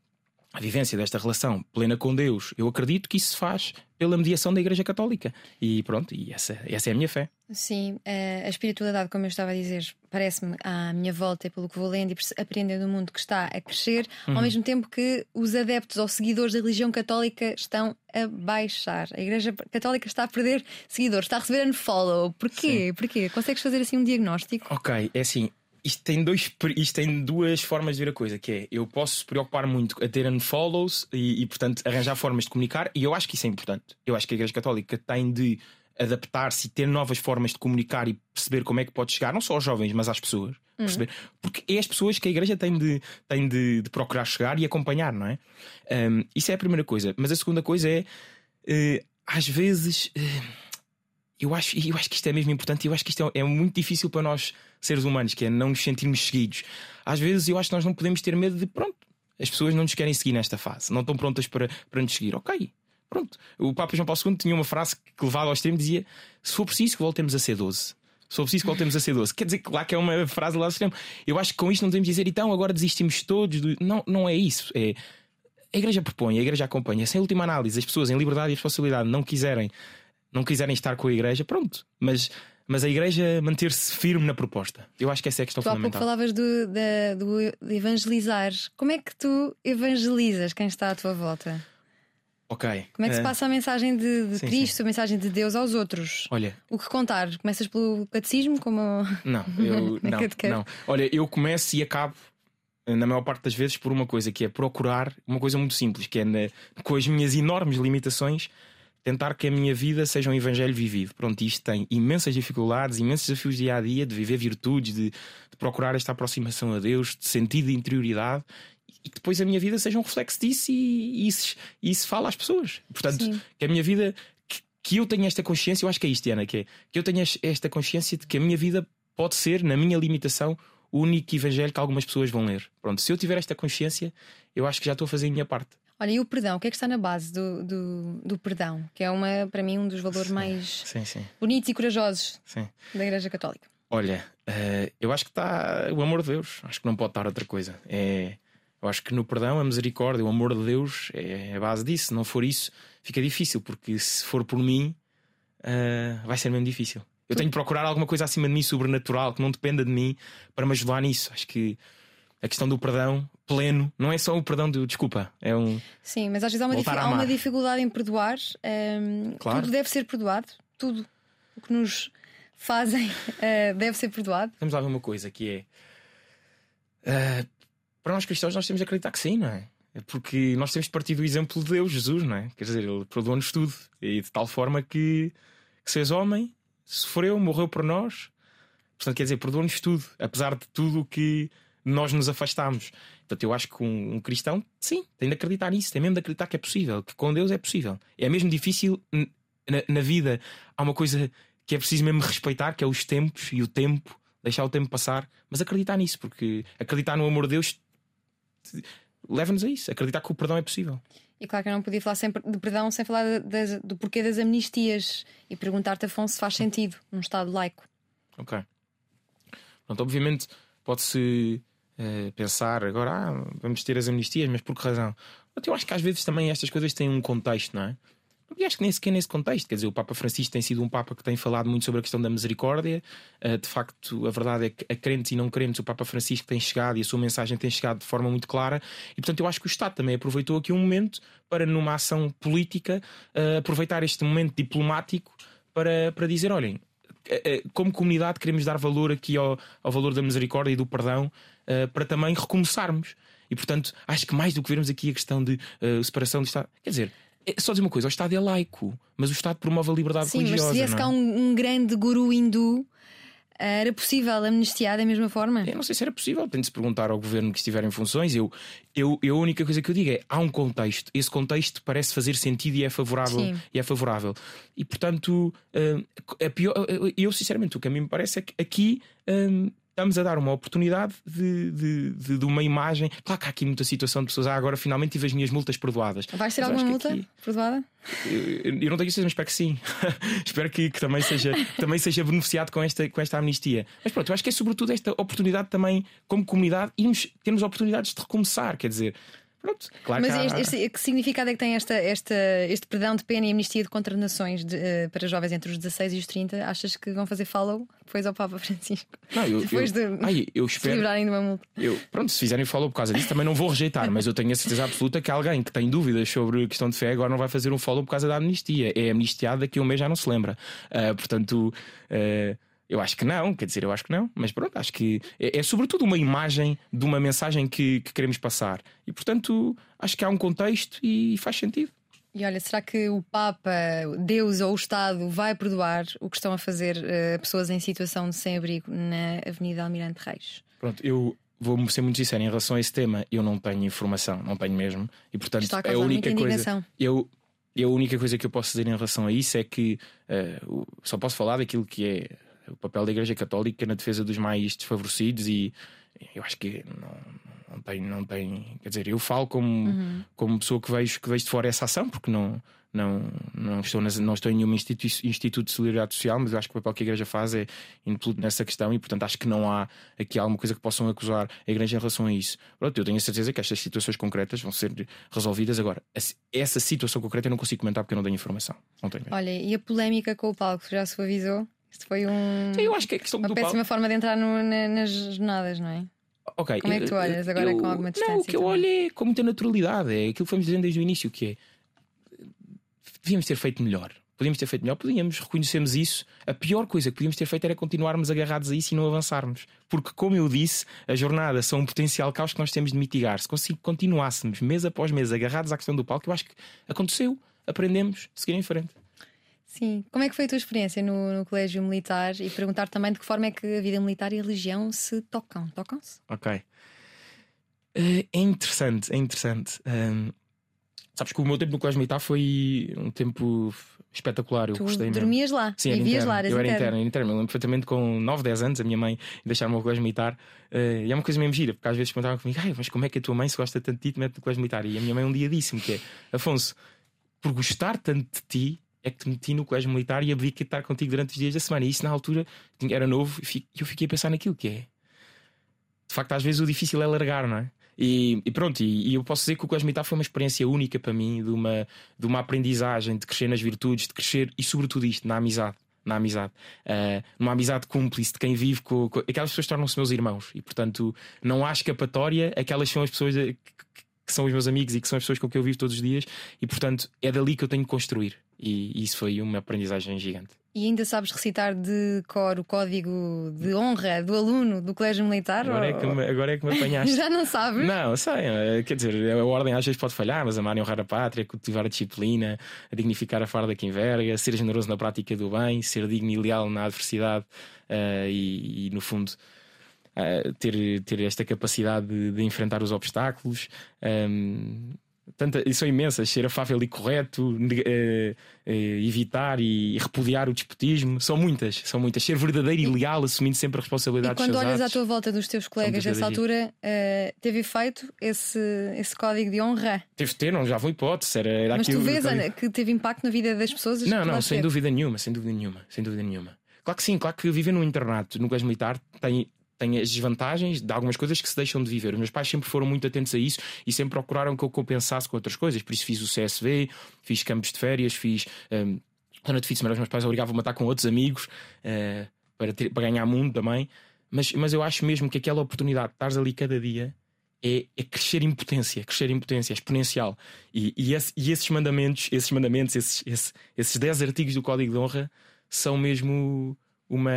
a vivência desta relação plena com Deus, eu acredito que isso se faz pela mediação da Igreja Católica. E pronto, e essa, essa é a minha fé. Sim, a espiritualidade, como eu estava a dizer, parece-me à minha volta, pelo que vou lendo e aprendendo do mundo que está a crescer, uhum. ao mesmo tempo que os adeptos ou seguidores da religião católica estão a baixar. A Igreja Católica está a perder seguidores, está a receber unfollow. Porquê? Sim. Porquê? Consegues fazer assim um diagnóstico? Ok, é assim isto tem, dois, isto tem duas formas de ver a coisa, que é eu posso preocupar muito a ter unfollows e, e, portanto, arranjar formas de comunicar, e eu acho que isso é importante. Eu acho que a Igreja Católica tem de adaptar-se e ter novas formas de comunicar e perceber como é que pode chegar, não só aos jovens, mas às pessoas. Uhum. Perceber? Porque é as pessoas que a Igreja tem de, tem de, de procurar chegar e acompanhar, não é? Um, isso é a primeira coisa. Mas a segunda coisa é, uh, às vezes. Uh, eu acho, eu acho que isto é mesmo importante e eu acho que isto é, é, muito difícil para nós, seres humanos, que é não nos sentirmos seguidos. Às vezes eu acho que nós não podemos ter medo de, pronto, as pessoas não nos querem seguir nesta fase, não estão prontas para, para nos seguir. Ok, pronto. O Papa João Paulo II tinha uma frase que levava ao extremo dizia: se for preciso que voltemos a ser 12. Se for preciso que voltemos a ser 12. Quer dizer que lá que é uma frase lá ao extremo. Eu acho que com isto não devemos dizer então agora desistimos todos. Do... Não, não é isso. É. A igreja propõe, a igreja acompanha. Sem última análise, as pessoas em liberdade e responsabilidade não quiserem não quiserem estar com a igreja, pronto. Mas, mas a igreja manter-se firme na proposta. Eu acho que essa é a questão tu fundamental. Tu há pouco falavas do, de, do evangelizar. Como é que tu evangelizas quem está à tua volta? Ok. Como é que se eh, passa a mensagem de, de sim, Cristo, sim. a mensagem de Deus aos outros? Olha. O que contar? Começas pelo catecismo? Como... Não, eu não, não. Olha, eu começo e acabo na maior parte das vezes por uma coisa que é procurar uma coisa muito simples, que é na, com as minhas enormes limitações tentar que a minha vida seja um evangelho vivido. Pronto, isto tem imensas dificuldades, imensos desafios dia a dia, de viver virtudes, de, de procurar esta aproximação a Deus, de sentido de interioridade. e que depois a minha vida seja um reflexo disso e, e isso, e isso fala às pessoas. Portanto, Sim. que a minha vida, que, que, eu tenha esta consciência, eu acho que é isto, Ana, que é que eu tenha esta consciência de que a minha vida pode ser, na minha limitação, o único evangelho que algumas pessoas vão ler. Pronto, se eu tiver esta consciência, eu acho que já estou a fazer a minha parte. Olha, e o perdão, o que é que está na base do, do, do perdão? Que é uma, para mim, um dos valores sim, mais sim, sim. bonitos e corajosos da Igreja Católica. Olha, uh, eu acho que está o amor de Deus. Acho que não pode estar outra coisa. É, eu acho que no perdão, a misericórdia, o amor de Deus é a base disso. Se não for isso, fica difícil, porque se for por mim, uh, vai ser mesmo difícil. Eu tenho de procurar alguma coisa acima de mim, sobrenatural, que não dependa de mim, para me ajudar nisso. Acho que a questão do perdão pleno não é só o perdão do desculpa, é um. Sim, mas às vezes há uma, há uma dificuldade em perdoar. Um, claro. Tudo deve ser perdoado, tudo o que nos fazem uh, deve ser perdoado. Vamos lá ver uma coisa que é. Uh, para nós cristãos, nós temos de acreditar que sim, não é? é? Porque nós temos de partir do exemplo de Deus, Jesus, não é? Quer dizer, Ele perdoou-nos tudo e de tal forma que, que se és homem, sofreu, morreu por nós. Portanto, quer dizer, perdoou-nos tudo, apesar de tudo o que nós nos afastamos. Portanto, eu acho que um, um, cristão, sim, tem de acreditar nisso, tem mesmo de acreditar que é possível, que com Deus é possível. É mesmo difícil na, na vida. Há uma coisa que é preciso mesmo respeitar, que é os tempos e o tempo, deixar o tempo passar, mas acreditar nisso, porque acreditar no amor de Deus leva-nos a isso, acreditar que o perdão é possível. E claro que eu não podia falar sempre de perdão sem falar de, de, do porquê das amnistias e perguntar-te, Afonso, se faz sentido num Estado laico. Ok. Pronto, obviamente pode-se uh, pensar agora, ah, vamos ter as amnistias, mas por que razão? Eu acho que às vezes também estas coisas têm um contexto, não é? E acho que nem sequer nesse contexto, quer dizer, o Papa Francisco tem sido um Papa que tem falado muito sobre a questão da misericórdia. Uh, de facto, a verdade é que a crentes e não crentes, o Papa Francisco tem chegado e a sua mensagem tem chegado de forma muito clara. E portanto, eu acho que o Estado também aproveitou aqui um momento para, numa ação política, uh, aproveitar este momento diplomático para, para dizer: olhem, eh, como comunidade queremos dar valor aqui ao, ao valor da misericórdia e do perdão uh, para também recomeçarmos. E portanto, acho que mais do que vermos aqui a questão de uh, separação do Estado, quer dizer, é só dizer uma coisa: o Estado é laico, mas o Estado promove a liberdade Sim, religiosa. Mas se viesse cá um, um grande guru hindu. Era possível amnistiar da mesma forma? Eu não sei se era possível, tem de se perguntar ao governo que estiver em funções. Eu, eu, eu, a única coisa que eu digo é: há um contexto, esse contexto parece fazer sentido e é favorável. E, é favorável. e portanto, uh, pior, eu sinceramente, o que a mim me parece é que aqui. Uh, estamos a dar uma oportunidade de, de, de, de, uma imagem. Claro que há aqui muita situação de pessoas. Ah, agora finalmente tive as minhas multas perdoadas. Vai ser alguma multa aqui, perdoada? Eu, eu, não tenho certeza, mas espero que sim. espero que, que, também, seja, também seja beneficiado com esta, com esta amnistia. Mas pronto, eu acho que é sobretudo esta oportunidade também, como comunidade, irmos, termos oportunidades de recomeçar. Quer dizer, Pronto, claro Mas este, este, que significado é que tem esta, esta, este perdão de pena e amnistia de condenações de, uh, para jovens entre os 16 e os 30? Achas que vão fazer follow depois ao Papa Francisco? Não, eu, depois eu, de ai, eu espero, se livrarem de uma multa. Eu, pronto, se fizerem follow por causa disso, também não vou rejeitar, mas eu tenho a certeza absoluta que alguém que tem dúvidas sobre a questão de fé agora não vai fazer um follow por causa da amnistia. É amnistiado daqui a um mês já não se lembra. Uh, portanto. Uh, eu acho que não, quer dizer, eu acho que não, mas pronto, acho que é, é sobretudo uma imagem de uma mensagem que, que, queremos passar. E portanto, acho que há um contexto e faz sentido. E olha, será que o Papa, Deus ou o Estado vai perdoar o que estão a fazer uh, pessoas em situação de sem-abrigo na Avenida Almirante Reis? Pronto, eu vou ser muito sincero em relação a esse tema, eu não tenho informação, não tenho mesmo. E portanto, Está a, a única coisa. Eu, a única coisa que eu posso dizer em relação a isso é que uh, só posso falar daquilo que é o papel da Igreja Católica na defesa dos mais desfavorecidos e eu acho que não, não tem, não tem. Quer dizer, eu falo como, uhum. como pessoa que vejo, que vejo de fora essa ação, porque não, não, não, estou, nas, não estou em nenhum instituto, instituto de solidariedade social, mas eu acho que o papel que a Igreja faz é impluto nessa questão e, portanto, acho que não há aqui alguma coisa que possam acusar a Igreja em relação a isso. Pronto, eu tenho a certeza que estas situações concretas vão ser resolvidas. Agora, essa situação concreta eu não consigo comentar porque eu não tenho informação. Não tenho Olha, e a polémica com o palco já se avisou? Isto foi um, eu acho que é questão uma péssima palco... forma de entrar no, na, nas jornadas, não é? Okay, Como é que tu olhas agora eu, com alguma distância? Não, o que eu olho é com muita naturalidade. É aquilo que fomos dizendo desde o início, que é devíamos ter feito melhor. Podíamos ter feito melhor, podíamos, reconhecemos isso. A pior coisa que podíamos ter feito era continuarmos agarrados a isso e não avançarmos. Porque, como eu disse, a jornada são um potencial caos que nós temos de mitigar. Se continuássemos mês após mês agarrados à questão do palco, eu acho que aconteceu, aprendemos, seguir em frente. Sim. Como é que foi a tua experiência no, no, colégio militar e perguntar também de que forma é que a vida militar e a religião se tocam? Tocam-se? Ok. Uh, é interessante, é interessante. Um, sabes que o meu tempo no Colégio Militar foi um tempo espetacular. Eu tu gostei dormias mesmo. lá, Sim, vivias interno. lá, eras eu era interno. interno, interno. Eu lembro perfeitamente com 9, 10 anos, a minha mãe deixar-me no colégio militar. Uh, e é uma coisa mesmo gira, porque às vezes perguntavam comigo, Ai, mas como é que a tua mãe se gosta tanto de ti, te mete no colégio militar? E a minha mãe um dia disse-me que é, Afonso, por gostar tanto de ti, é que te meti no colégio militar e abdiquei de estar contigo durante os dias da semana. E isso na altura era novo e eu fiquei a pensar naquilo que é. De facto, às vezes o difícil é largar, não é? E, e pronto, e, e, eu posso dizer que o Colégio Militar foi uma experiência única para mim, de uma, de uma aprendizagem, de crescer nas virtudes, de crescer e, sobretudo, isto, na amizade. Na amizade, uh, numa amizade cúmplice de quem vive com, com aquelas pessoas tornam-se meus irmãos e, portanto, não há escapatória. Aquelas são as pessoas que, que são os meus amigos e que são as pessoas com quem eu vivo todos os dias, e, portanto, é dali que eu tenho que construir. E isso foi uma aprendizagem gigante. E ainda sabes recitar de cor o código de honra do aluno do Colégio Militar? Agora, ou... é, que me, agora é que me apanhaste. Já não sabes? Não, sei. Quer dizer, a ordem às vezes pode falhar, mas amar e honrar a pátria, cultivar a disciplina, a dignificar a farda que enverga, ser generoso na prática do bem, ser digno e leal na adversidade uh, e, e, no fundo. Uh, ter, ter esta capacidade de, de enfrentar os obstáculos, um, tanta, são imensas, ser afável e correto, uh, uh, evitar e repudiar o despotismo, são muitas, são muitas. Ser verdadeiro e leal, assumindo sempre a responsabilidade e quando olhas atos, à tua volta dos teus colegas nessa altura, uh, teve efeito esse, esse código de honra? Teve de ter, não já foi hipótese. Era, era Mas tu vês Ana, que teve impacto na vida das pessoas? Não, não, sem dúvida nenhuma, sem dúvida nenhuma, sem dúvida nenhuma. Claro que sim, claro que viver num internato, no colégio militar, tem, tem as desvantagens de algumas coisas que se deixam de viver. Os meus pais sempre foram muito atentos a isso e sempre procuraram que eu compensasse com outras coisas. Por isso fiz o CSV, fiz campos de férias, fiz. Um, o fim de os meus pais obrigavam-me a estar com outros amigos uh, para, ter, para ganhar mundo também. Mas, mas eu acho mesmo que aquela oportunidade de estares ali cada dia é, é crescer em potência, crescer em potência, exponencial. E, e, esse, e esses mandamentos, esses mandamentos, esses, esses, esses 10 artigos do Código de Honra são mesmo uma,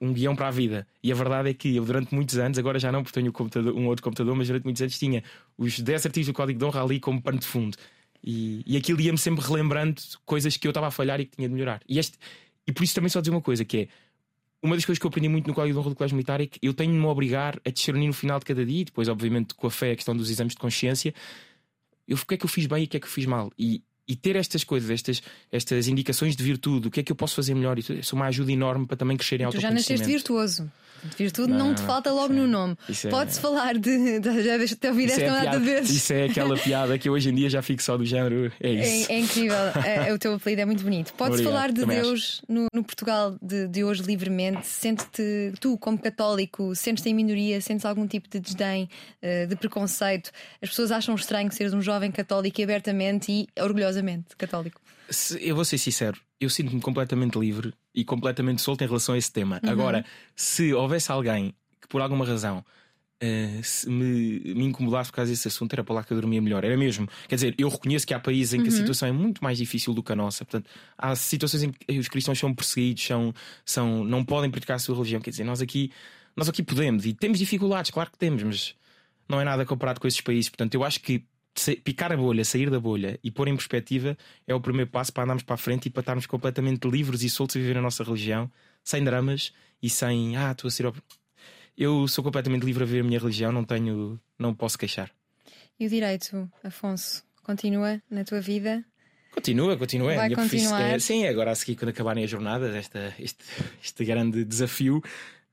um guião para a vida. E a verdade é que eu, durante muitos anos, agora já não porque tenho um outro computador, mas durante muitos anos tinha os 10 artigos do Código de Honra ali como pano de fundo. E, e aquilo ia-me sempre relembrando coisas que eu estava a falhar e que tinha de melhorar. E, este, e por isso também só dizer uma coisa: que é uma das coisas que eu aprendi muito no Código de Honra do Colégio Militar é que eu tenho de me obrigar a discernir no final de cada dia, e depois, obviamente, com a fé, a questão dos exames de consciência, eu, o que é que eu fiz bem e o que é que eu fiz mal. E, e ter estas coisas, estas, estas indicações de virtude, o que é que eu posso fazer melhor, isso é uma ajuda enorme para também crescer em Tu já nasceste virtuoso. Virtude Não, não, te falta logo no nome. isso é- Pode-se falar de. de- Já deixa-te ouvir Isso esta é, nada piada- vezes. isso é aquela piada que hoje em dia já fico só do género. É isso. É, é incrível, é, é o teu apelido é muito bonito. Podes Obrigado, falar de também Deus no, no Portugal de, de hoje livremente? Sentes-te, tu, como católico, sentes-te em minoria? Sentes algum tipo de desdém, eh, de preconceito? As pessoas acham estranho seres um jovem católico e abertamente e orgulhosamente católico. Se- eu vou ser sincero, eu sinto-me completamente livre e completamente solto em relação a esse tema. Agora, se houvesse alguém que por alguma razão se me, me incomodasse por causa desse assunto, era para lá que eu dormia melhor. Era mesmo. Quer dizer, eu reconheço que há países em que a situação é muito mais difícil do que a nossa. Portanto, há situações em que os cristãos são perseguidos, são, são, não podem praticar a sua religião. Quer dizer, nós aqui, nós aqui podemos e temos dificuldades, claro que temos, mas não é nada comparado com esses países. Portanto, eu acho que picar a bolha, sair da bolha e pôr em perspectiva é o primeiro passo para andarmos para a frente e para estarmos completamente livres e soltos a viver a nossa religião, sem dramas e sem ah, estou a ser. ob-". Eu sou completamente livre a viver a minha religião, não tenho, não posso queixar. E o direito, Afonso, continua na tua vida? Continua, continua. é Vai continuar. é, sim, agora a seguir, quando acabarem as jornadas, esta, este, este grande desafio,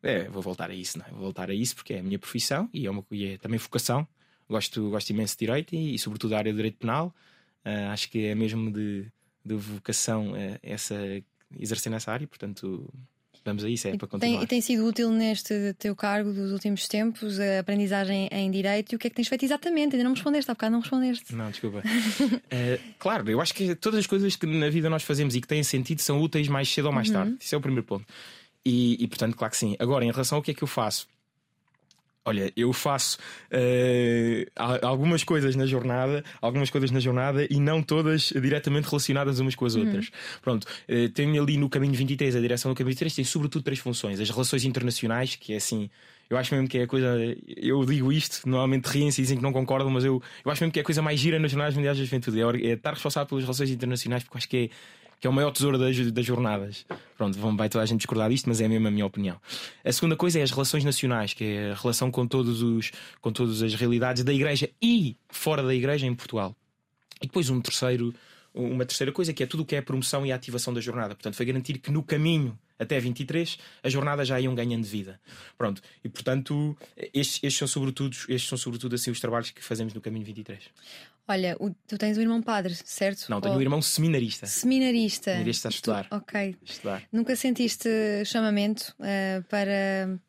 é, vou voltar a isso, não é? Vou voltar a isso porque é a minha profissão e é, uma, e é também vocação. Gosto, gosto imenso de direito e, e sobretudo, da área do direito penal. Ah, acho que é mesmo de, de vocação eh, essa, exercer nessa área, portanto, vamos a isso, é para Tem, continuar. e tem sido útil neste teu cargo dos últimos tempos a aprendizagem em direito e o que é que tens feito exatamente? Ainda não me respondeste, há bocado não respondeste. Não, desculpa. Eh, claro, eu acho que todas as coisas que na vida nós fazemos e que têm sentido são úteis mais cedo ou mais tarde. Isso é o primeiro ponto. E, e, portanto, claro que sim. Agora, em relação ao que é que eu faço? Olha, eu faço al- algumas coisas na jornada, algumas coisas na jornada e não todas diretamente relacionadas umas com as outras. Pronto, eh, tenho ali no caminho 23, a direção do caminho 23 tem sobretudo três funções: as relações internacionais, que é assim, eu acho mesmo que é a coisa. Eu digo isto, normalmente riem-se e dizem que não concordam, mas eu, eu acho mesmo que é a coisa mais gira nas Jornadas Mundiais da Juventude. É, é estar responsável pelas relações internacionais, porque acho que é, que é o maior tesouro das, das jornadas. Pronto, vão, vai toda a gente discordar disto, mas é mesmo a minha opinião. A segunda coisa é as relações nacionais, que é a relação com, todos os, com todas as realidades da Igreja e fora da Igreja em Portugal. E depois um terceiro, uma terceira coisa, que é tudo o que é a promoção e a ativação da jornada. Portanto, foi garantir que no caminho até 23 a jornada já iam ganhando vida. Pronto, e portanto, estes, estes, são sobretudo, estes são sobretudo assim os trabalhos que fazemos no caminho 23. Olha, o, tu tens um irmão padre, certo? Não, tenho Ou... um irmão seminarista. Seminarista. Seminarista a estudar. Tu... Ok. Estudar. Nunca sentiste chamamento uh, para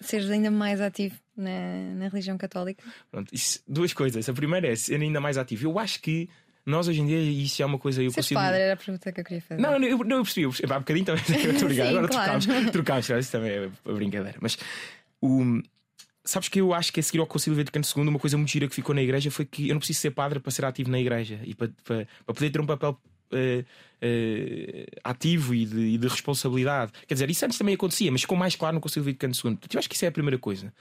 seres ainda mais ativo na, na religião católica? Pronto, isso, duas coisas. A primeira é ser ainda mais ativo. Eu acho que nós hoje em dia, isso é uma coisa. Eu Seres consigo... padre era a pergunta que eu queria fazer. Não, não, eu, não, eu percebi. Eu percebi. Há bocadinho também. Obrigado. Agora claro. trocámos. Trocámos. Isso também é brincadeira. Mas o. Sabes que eu acho que a seguir ao Concílio Vaticano II, uma coisa muito gira que ficou na igreja foi que eu não preciso ser padre para ser ativo na igreja e para, para, para poder ter um papel uh, uh, ativo e de, e de, responsabilidade. Quer dizer, isso antes também acontecia, mas ficou mais claro no Concílio Vaticano II. Eu acho que isso é a primeira coisa.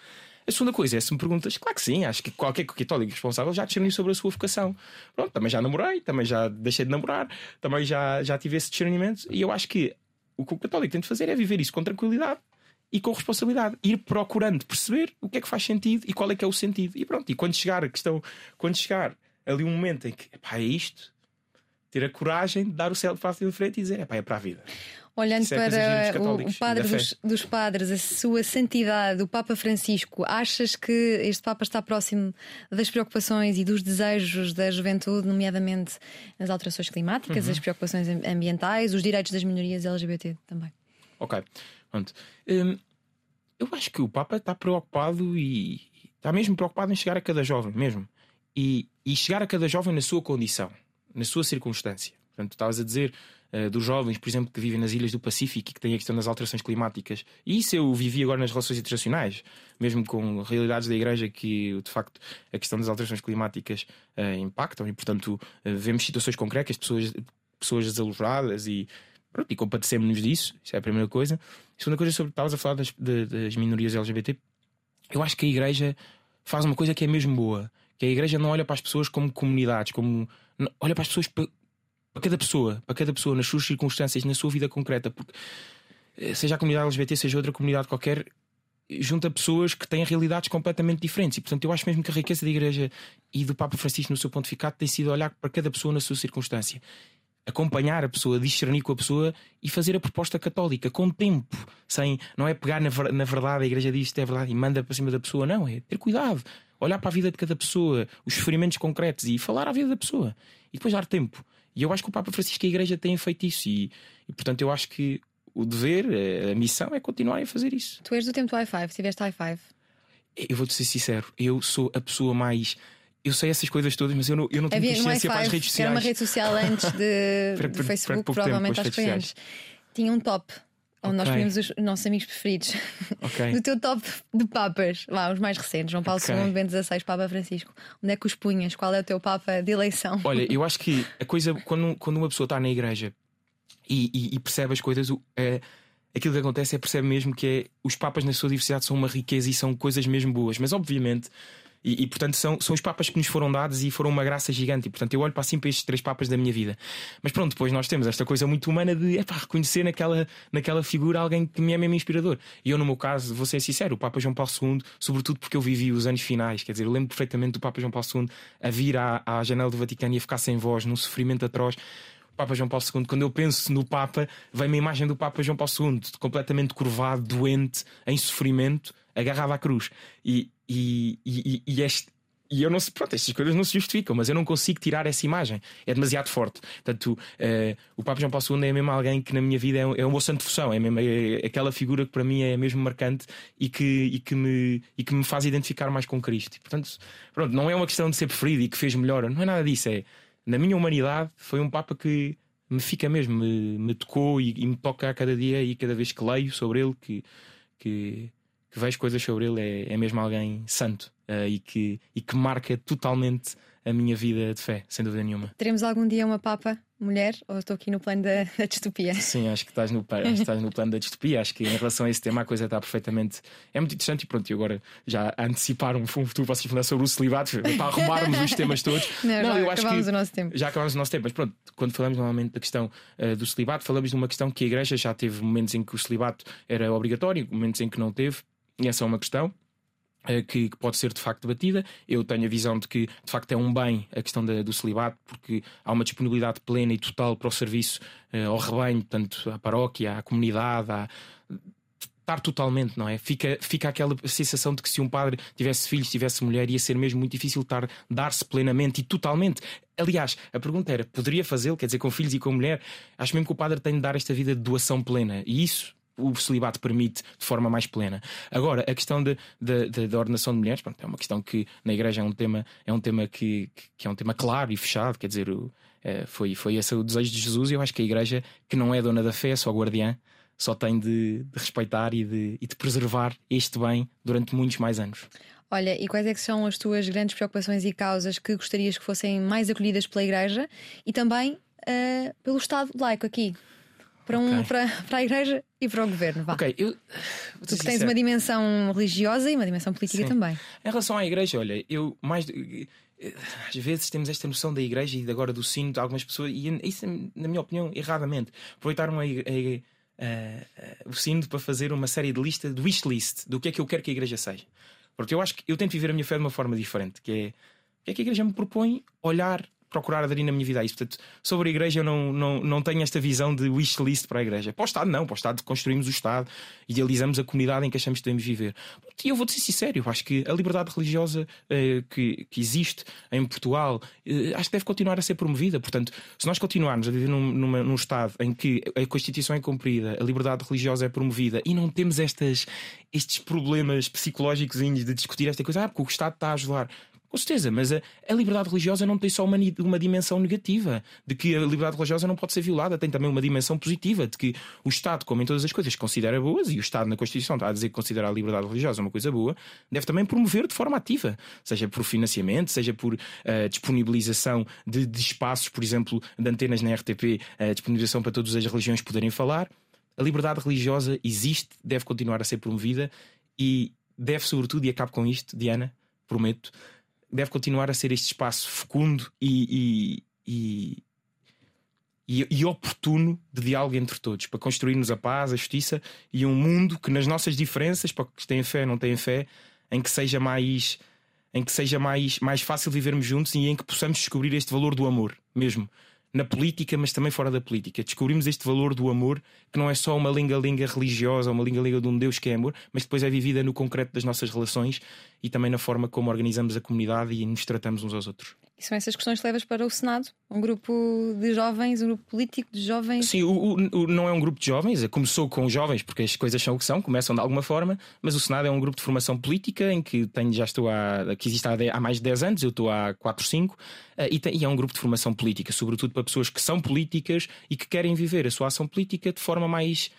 A segunda coisa é se me perguntas, claro que sim, acho que qualquer católico responsável já discerniu sobre a sua vocação. Pronto, também já namorei, também já deixei de namorar, também já, já tive esse discernimento e eu acho que o que o católico tem de fazer é viver isso com tranquilidade e com responsabilidade, ir procurando perceber o que é que faz sentido e qual é que é o sentido. E pronto, e quando chegar a questão, quando chegar ali um momento em que pá, é isto, ter a coragem de dar o céu para a frente e dizer é pá, é para a vida. Olhando é para o, o padre dos, dos, padres, a sua santidade, o Papa Francisco, achas que este Papa está próximo das preocupações e dos desejos da juventude, nomeadamente as alterações climáticas, uhum. as preocupações ambientais, os direitos das minorias LGBT também? Ok, pronto. Hum, eu acho que o Papa está preocupado e está mesmo preocupado em chegar a cada jovem, mesmo. E, e chegar a cada jovem na sua condição, na sua circunstância. Portanto, estavas a dizer uh, dos jovens, por exemplo, que vivem nas ilhas do Pacífico e que têm a questão das alterações climáticas. E isso eu vivi agora nas relações internacionais, mesmo com realidades da Igreja que, de facto, a questão das alterações climáticas uh, impactam e, portanto, uh, vemos situações concretas, pessoas, pessoas desalojadas e, pronto, e compadecemos-nos disso. Isso é a primeira coisa. A segunda coisa, sobre estavas a falar das, das minorias LGBT, eu acho que a Igreja faz uma coisa que é mesmo boa. Que a igreja não olha para as pessoas como comunidades, como olha para as pessoas para cada pessoa, para cada pessoa, nas suas circunstâncias, na sua vida concreta, porque eh, seja a comunidade LGBT, seja outra comunidade qualquer, junta pessoas que têm realidades completamente diferentes. E portanto, eu acho mesmo que a riqueza da Igreja e do Papa Francisco, no seu ponto de ficado, tem sido olhar para cada pessoa na sua circunstância. Acompanhar a pessoa, discernir com a pessoa e fazer a proposta católica com tempo, sem não é pegar na, na verdade, a igreja diz isto é verdade e manda para cima da pessoa, não, é ter cuidado, olhar para a vida de cada pessoa, os sofrimentos concretos e falar à vida da pessoa e depois dar tempo. E eu acho que o Papa Francisco e a Igreja têm feito isso. E, e portanto, eu acho que o dever, a missão é continuar a fazer isso. Tu és do tempo do i5, tiveste i5? Eu vou-te ser sincero, eu sou a pessoa mais. Eu sei essas coisas todas, mas eu não, eu não tenho consciência para as redes sociais. Era uma rede social antes de, do Facebook, provavelmente acho que foi antes. Tinha um top onde okay. nós tínhamos os nossos amigos preferidos. Okay. do teu top de papas, lá, os mais recentes, João Paulo okay. II, Bento XVI, Papa Francisco. Onde é que os punhas? Qual é o teu Papa de eleição? Olha, eu acho que a coisa, quando, quando uma pessoa está na igreja e, e, e percebe as coisas, é, aquilo que acontece é percebe mesmo que é, os papas na sua diversidade são uma riqueza e são coisas mesmo boas. Mas obviamente e, e, portanto são, são os papas que nos foram dados e foram uma graça gigante. E portanto eu olho para assim para estes três papas da minha vida. Mas pronto, depois nós temos esta coisa muito humana de epá, reconhecer naquela, naquela figura alguém que me é mesmo inspirador. E eu, no meu caso, vou ser sincero, o Papa João Paulo II, sobretudo porque eu vivi os anos finais, quer dizer, eu lembro perfeitamente do Papa João Paulo II a vir à, à janela do Vaticano e a ficar sem voz, num sofrimento atroz. Papa João Paulo II, quando eu penso no Papa, vem uma imagem do Papa João Paulo II, completamente curvado, doente, em sofrimento, agarrado à cruz. E, e, e, e este, e eu não sei, pronto, estas coisas não se justificam, mas eu não consigo tirar essa imagem. É demasiado forte. Portanto, uh, o Papa João Paulo II é mesmo alguém que na minha vida é um, é um santo função, é mesmo é, é aquela figura que para mim é mesmo marcante e que, e que, me, e que me faz identificar mais com Cristo. portanto, pronto, não é uma questão de ser preferido e que fez melhor, não é nada disso. É na minha humanidade, foi um Papa que me fica mesmo, me, me tocou e, e, me toca a cada dia e cada vez que leio sobre ele, que, que, que vejo coisas sobre ele, é, é mesmo alguém santo uh, e, que, e que marca totalmente a minha vida de fé, sem dúvida nenhuma. Teremos algum dia uma Papa mulher ou estou aqui no plano da, da distopia? Sim, acho que, estás no, estás no plano da distopia. Acho que em relação a esse tema a coisa está perfeitamente. É muito interessante e pronto, e agora já antecipar um futuro vocês falar sobre o celibato para arrumarmos os temas todos. Não, Não eu acho que o nosso tempo. Já acabamos o nosso tempo, mas pronto, quando falamos normalmente da questão uh, do celibato, falamos de uma questão que a Igreja já teve momentos em que o celibato era obrigatório, momentos em que não teve, essa é uma questão. Eh, que, que, pode ser de facto debatida. Eu tenho a visão de que de facto é um bem a questão da, do celibato, porque há uma disponibilidade plena e total para o serviço uh, ao rebanho, tanto à paróquia, à comunidade, à estar totalmente, não é? Fica, fica aquela sensação de que se um padre tivesse filhos, tivesse mulher, ia ser mesmo muito difícil estar, dar-se plenamente e totalmente. Aliás, a pergunta era: poderia fazê-lo? Quer dizer, com filhos e com mulher? Acho mesmo que o padre tem de dar esta vida de doação plena. E isso o celibato permite de forma mais plena. Agora, a questão da de, de, de, ordenação de mulheres pronto, é uma questão que na Igreja é um tema, é um tema que, que é um tema claro e fechado, quer dizer, o, é, foi, foi esse o desejo de Jesus e eu acho que a Igreja, que não é dona da fé, é só guardiã, só tem de, de respeitar e de, e de preservar este bem durante muitos mais anos. Olha, e quais é que são as tuas grandes preocupações e causas que gostarias que fossem mais acolhidas pela Igreja e também uh, pelo Estado laico aqui? Para, um, okay. para, para a Igreja e para o Governo. Vá. Ok, eu. Tu que tens uma dimensão religiosa e uma dimensão política Sim. também. Em relação à Igreja, olha, eu mais. Às vezes temos esta noção da Igreja e agora do sino de algumas pessoas, e isso, na minha opinião, erradamente. Aproveitaram a, a, a, o sino para fazer uma série de lista, de wishlist, do que é que eu quero que a Igreja seja. Porque eu acho que eu tento viver a minha fé de uma forma diferente, que é o que é que a Igreja me propõe olhar procurar aderir na minha vida a isso. Portanto, sobre a igreja, eu não, não, não tenho esta visão de wishlist para a igreja. Para o Estado, não. Para o Estado, construímos o Estado, idealizamos a comunidade em que achamos que devemos viver. E eu vou-te ser sincero, acho que a liberdade religiosa eh, que, que existe em Portugal, eh, acho que deve continuar a ser promovida. Portanto, se nós continuarmos a viver num, numa, num Estado em que a Constituição é cumprida, a liberdade religiosa é promovida e não temos estas, estes problemas psicológicos de discutir esta coisa, ah, porque o Estado está a ajudar. Com certeza, mas a, a, liberdade religiosa não tem só uma, uma dimensão negativa, de que a liberdade religiosa não pode ser violada, tem também uma dimensão positiva, de que o Estado, como em todas as coisas, considera boas, e o Estado na Constituição está a dizer que considera a liberdade religiosa uma coisa boa, deve também promover de forma ativa, seja por financiamento, seja por uh, disponibilização de, de, espaços, por exemplo, de antenas na RTP, uh, eh, disponibilização para todas as religiões poderem falar. A liberdade religiosa existe, deve continuar a ser promovida e deve, sobretudo, e acabo com isto, Diana, prometo deve continuar a ser este espaço fecundo e, e, e, e, oportuno de diálogo entre todos, para construirmos a paz, a justiça e um mundo que, nas nossas diferenças, para que têm fé não têm fé, em que seja mais em que seja mais, mais fácil vivermos juntos e em que possamos descobrir este valor do amor mesmo na política, mas também fora da política. Descobrimos este valor do amor, que não é só uma linga-linga religiosa, uma linga-linga de um Deus que é amor, mas depois é vivida no concreto das nossas relações e também na forma como organizamos a comunidade e nos tratamos uns aos outros. E são essas questões que levas para o Senado? Um grupo de jovens, um grupo político de jovens? Sim, o, o, não é um grupo de jovens, começou com jovens, porque as coisas são o que são, começam de alguma forma, mas o Senado é um grupo de formação política em que tenho, já estou há, que existe há, há mais de 10 anos, eu estou há 4, 5, eh, e, tem, e é um grupo de formação política, sobretudo para pessoas que são políticas e que querem viver a sua ação política de forma mais,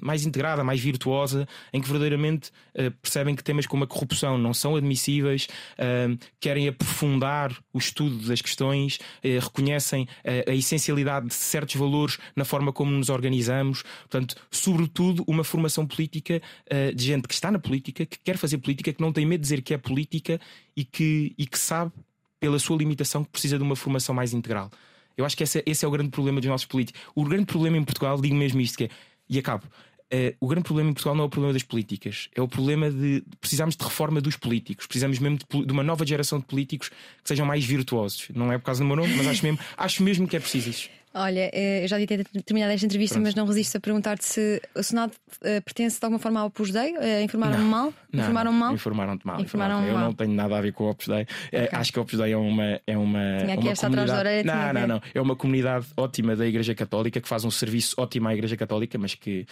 mais integrada, mais virtuosa, em que verdadeiramente uh, percebem que temas como a corrupção não são admissíveis, um, querem aprofundar o estudo das questões, eh, reconhecem a, essencialidade de certos valores na forma como nos organizamos. Portanto, sobretudo, uma formação política uh, de gente que está na política, que quer fazer política, que não tem medo de dizer que é política e que, e que sabe, pela sua limitação, que precisa de uma formação mais integral. Eu acho que esse, esse é o grande problema dos nossos políticos. O grande problema em Portugal, digo mesmo isto, que é, e acabo, Uh, o grande problema em Portugal não é o problema das políticas, é o problema de precisamos de reforma dos políticos, precisamos mesmo de, de, uma nova geração de políticos que sejam mais virtuosos. Não é por causa do meu nome, mas acho mesmo, acho mesmo que é preciso isso. Olha, eh, eu já devia ter terminado esta entrevista, Pronto. mas não resisto a perguntar-te se o Senado uh, pertence de alguma forma ao Opus Dei. Uh, informaram-me mal? Informaram mal? Informaram-te mal. Informaram eu mal. não tenho nada a ver com o Opus Dei. Okay. acho que o Opus Dei é uma. É uma tinha aqui uma esta comunidade... atrás da orelha. Não, não, não. É uma comunidade ótima da Igreja Católica que faz um serviço ótimo à Igreja Católica, mas que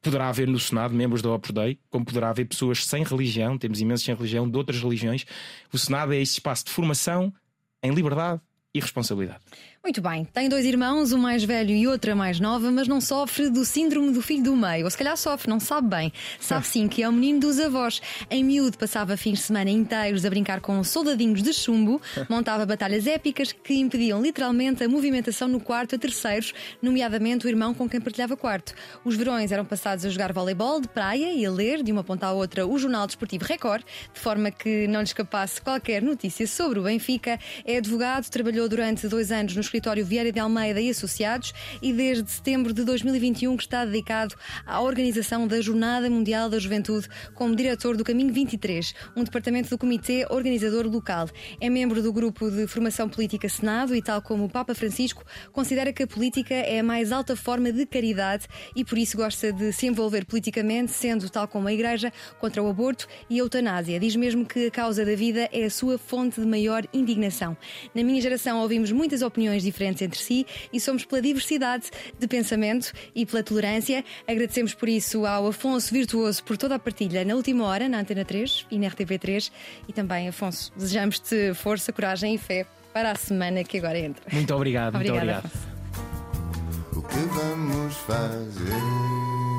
poderá haver no Senado membros da Opus Dei, como poderá haver pessoas sem religião, temos imensos sem religião, de outras religiões. O Senado é este espaço de formação em liberdade e responsabilidade. Muito bem, tem dois irmãos, um mais velho e outra mais nova, mas não sofre do síndrome do filho do meio. Ou se calhar sofre, não sabe bem. Sabe sim que é o menino dos avós. Em miúdo passava fins de semana inteiros a brincar com soldadinhos de chumbo, montava batalhas épicas que impediam literalmente a movimentação no quarto a terceiros, nomeadamente o irmão com quem partilhava quarto. Os verões eram passados a jogar voleibol de praia e a ler, de uma ponta à outra, o jornal desportivo Record, de forma que não lhe escapasse qualquer notícia sobre o Benfica. É advogado, trabalhou durante dois anos nos escritório Vieira de Almeida e Associados e desde setembro de 2021 que está dedicado à organização da Jornada Mundial da Juventude como diretor do Caminho 23, um departamento do Comitê Organizador Local. É membro do grupo de formação política Senado e, tal como o Papa Francisco, considera que a política é a mais alta forma de caridade e por isso gosta de se envolver politicamente, sendo tal como a Igreja contra o aborto e a eutanásia. Diz mesmo que a causa da vida é a sua fonte de maior indignação. Na minha geração ouvimos muitas opiniões opiniões diferentes entre si e somos pela diversidade de pensamento e pela tolerância. Agradecemos por isso ao Afonso Virtuoso por toda a partilha na última hora, na Antena 3 e na RTP3. E também, Afonso, desejamos-te força, coragem e fé para a semana que agora entra. Muito obrigado, Obrigada, muito obrigado. Afonso. O que vamos fazer?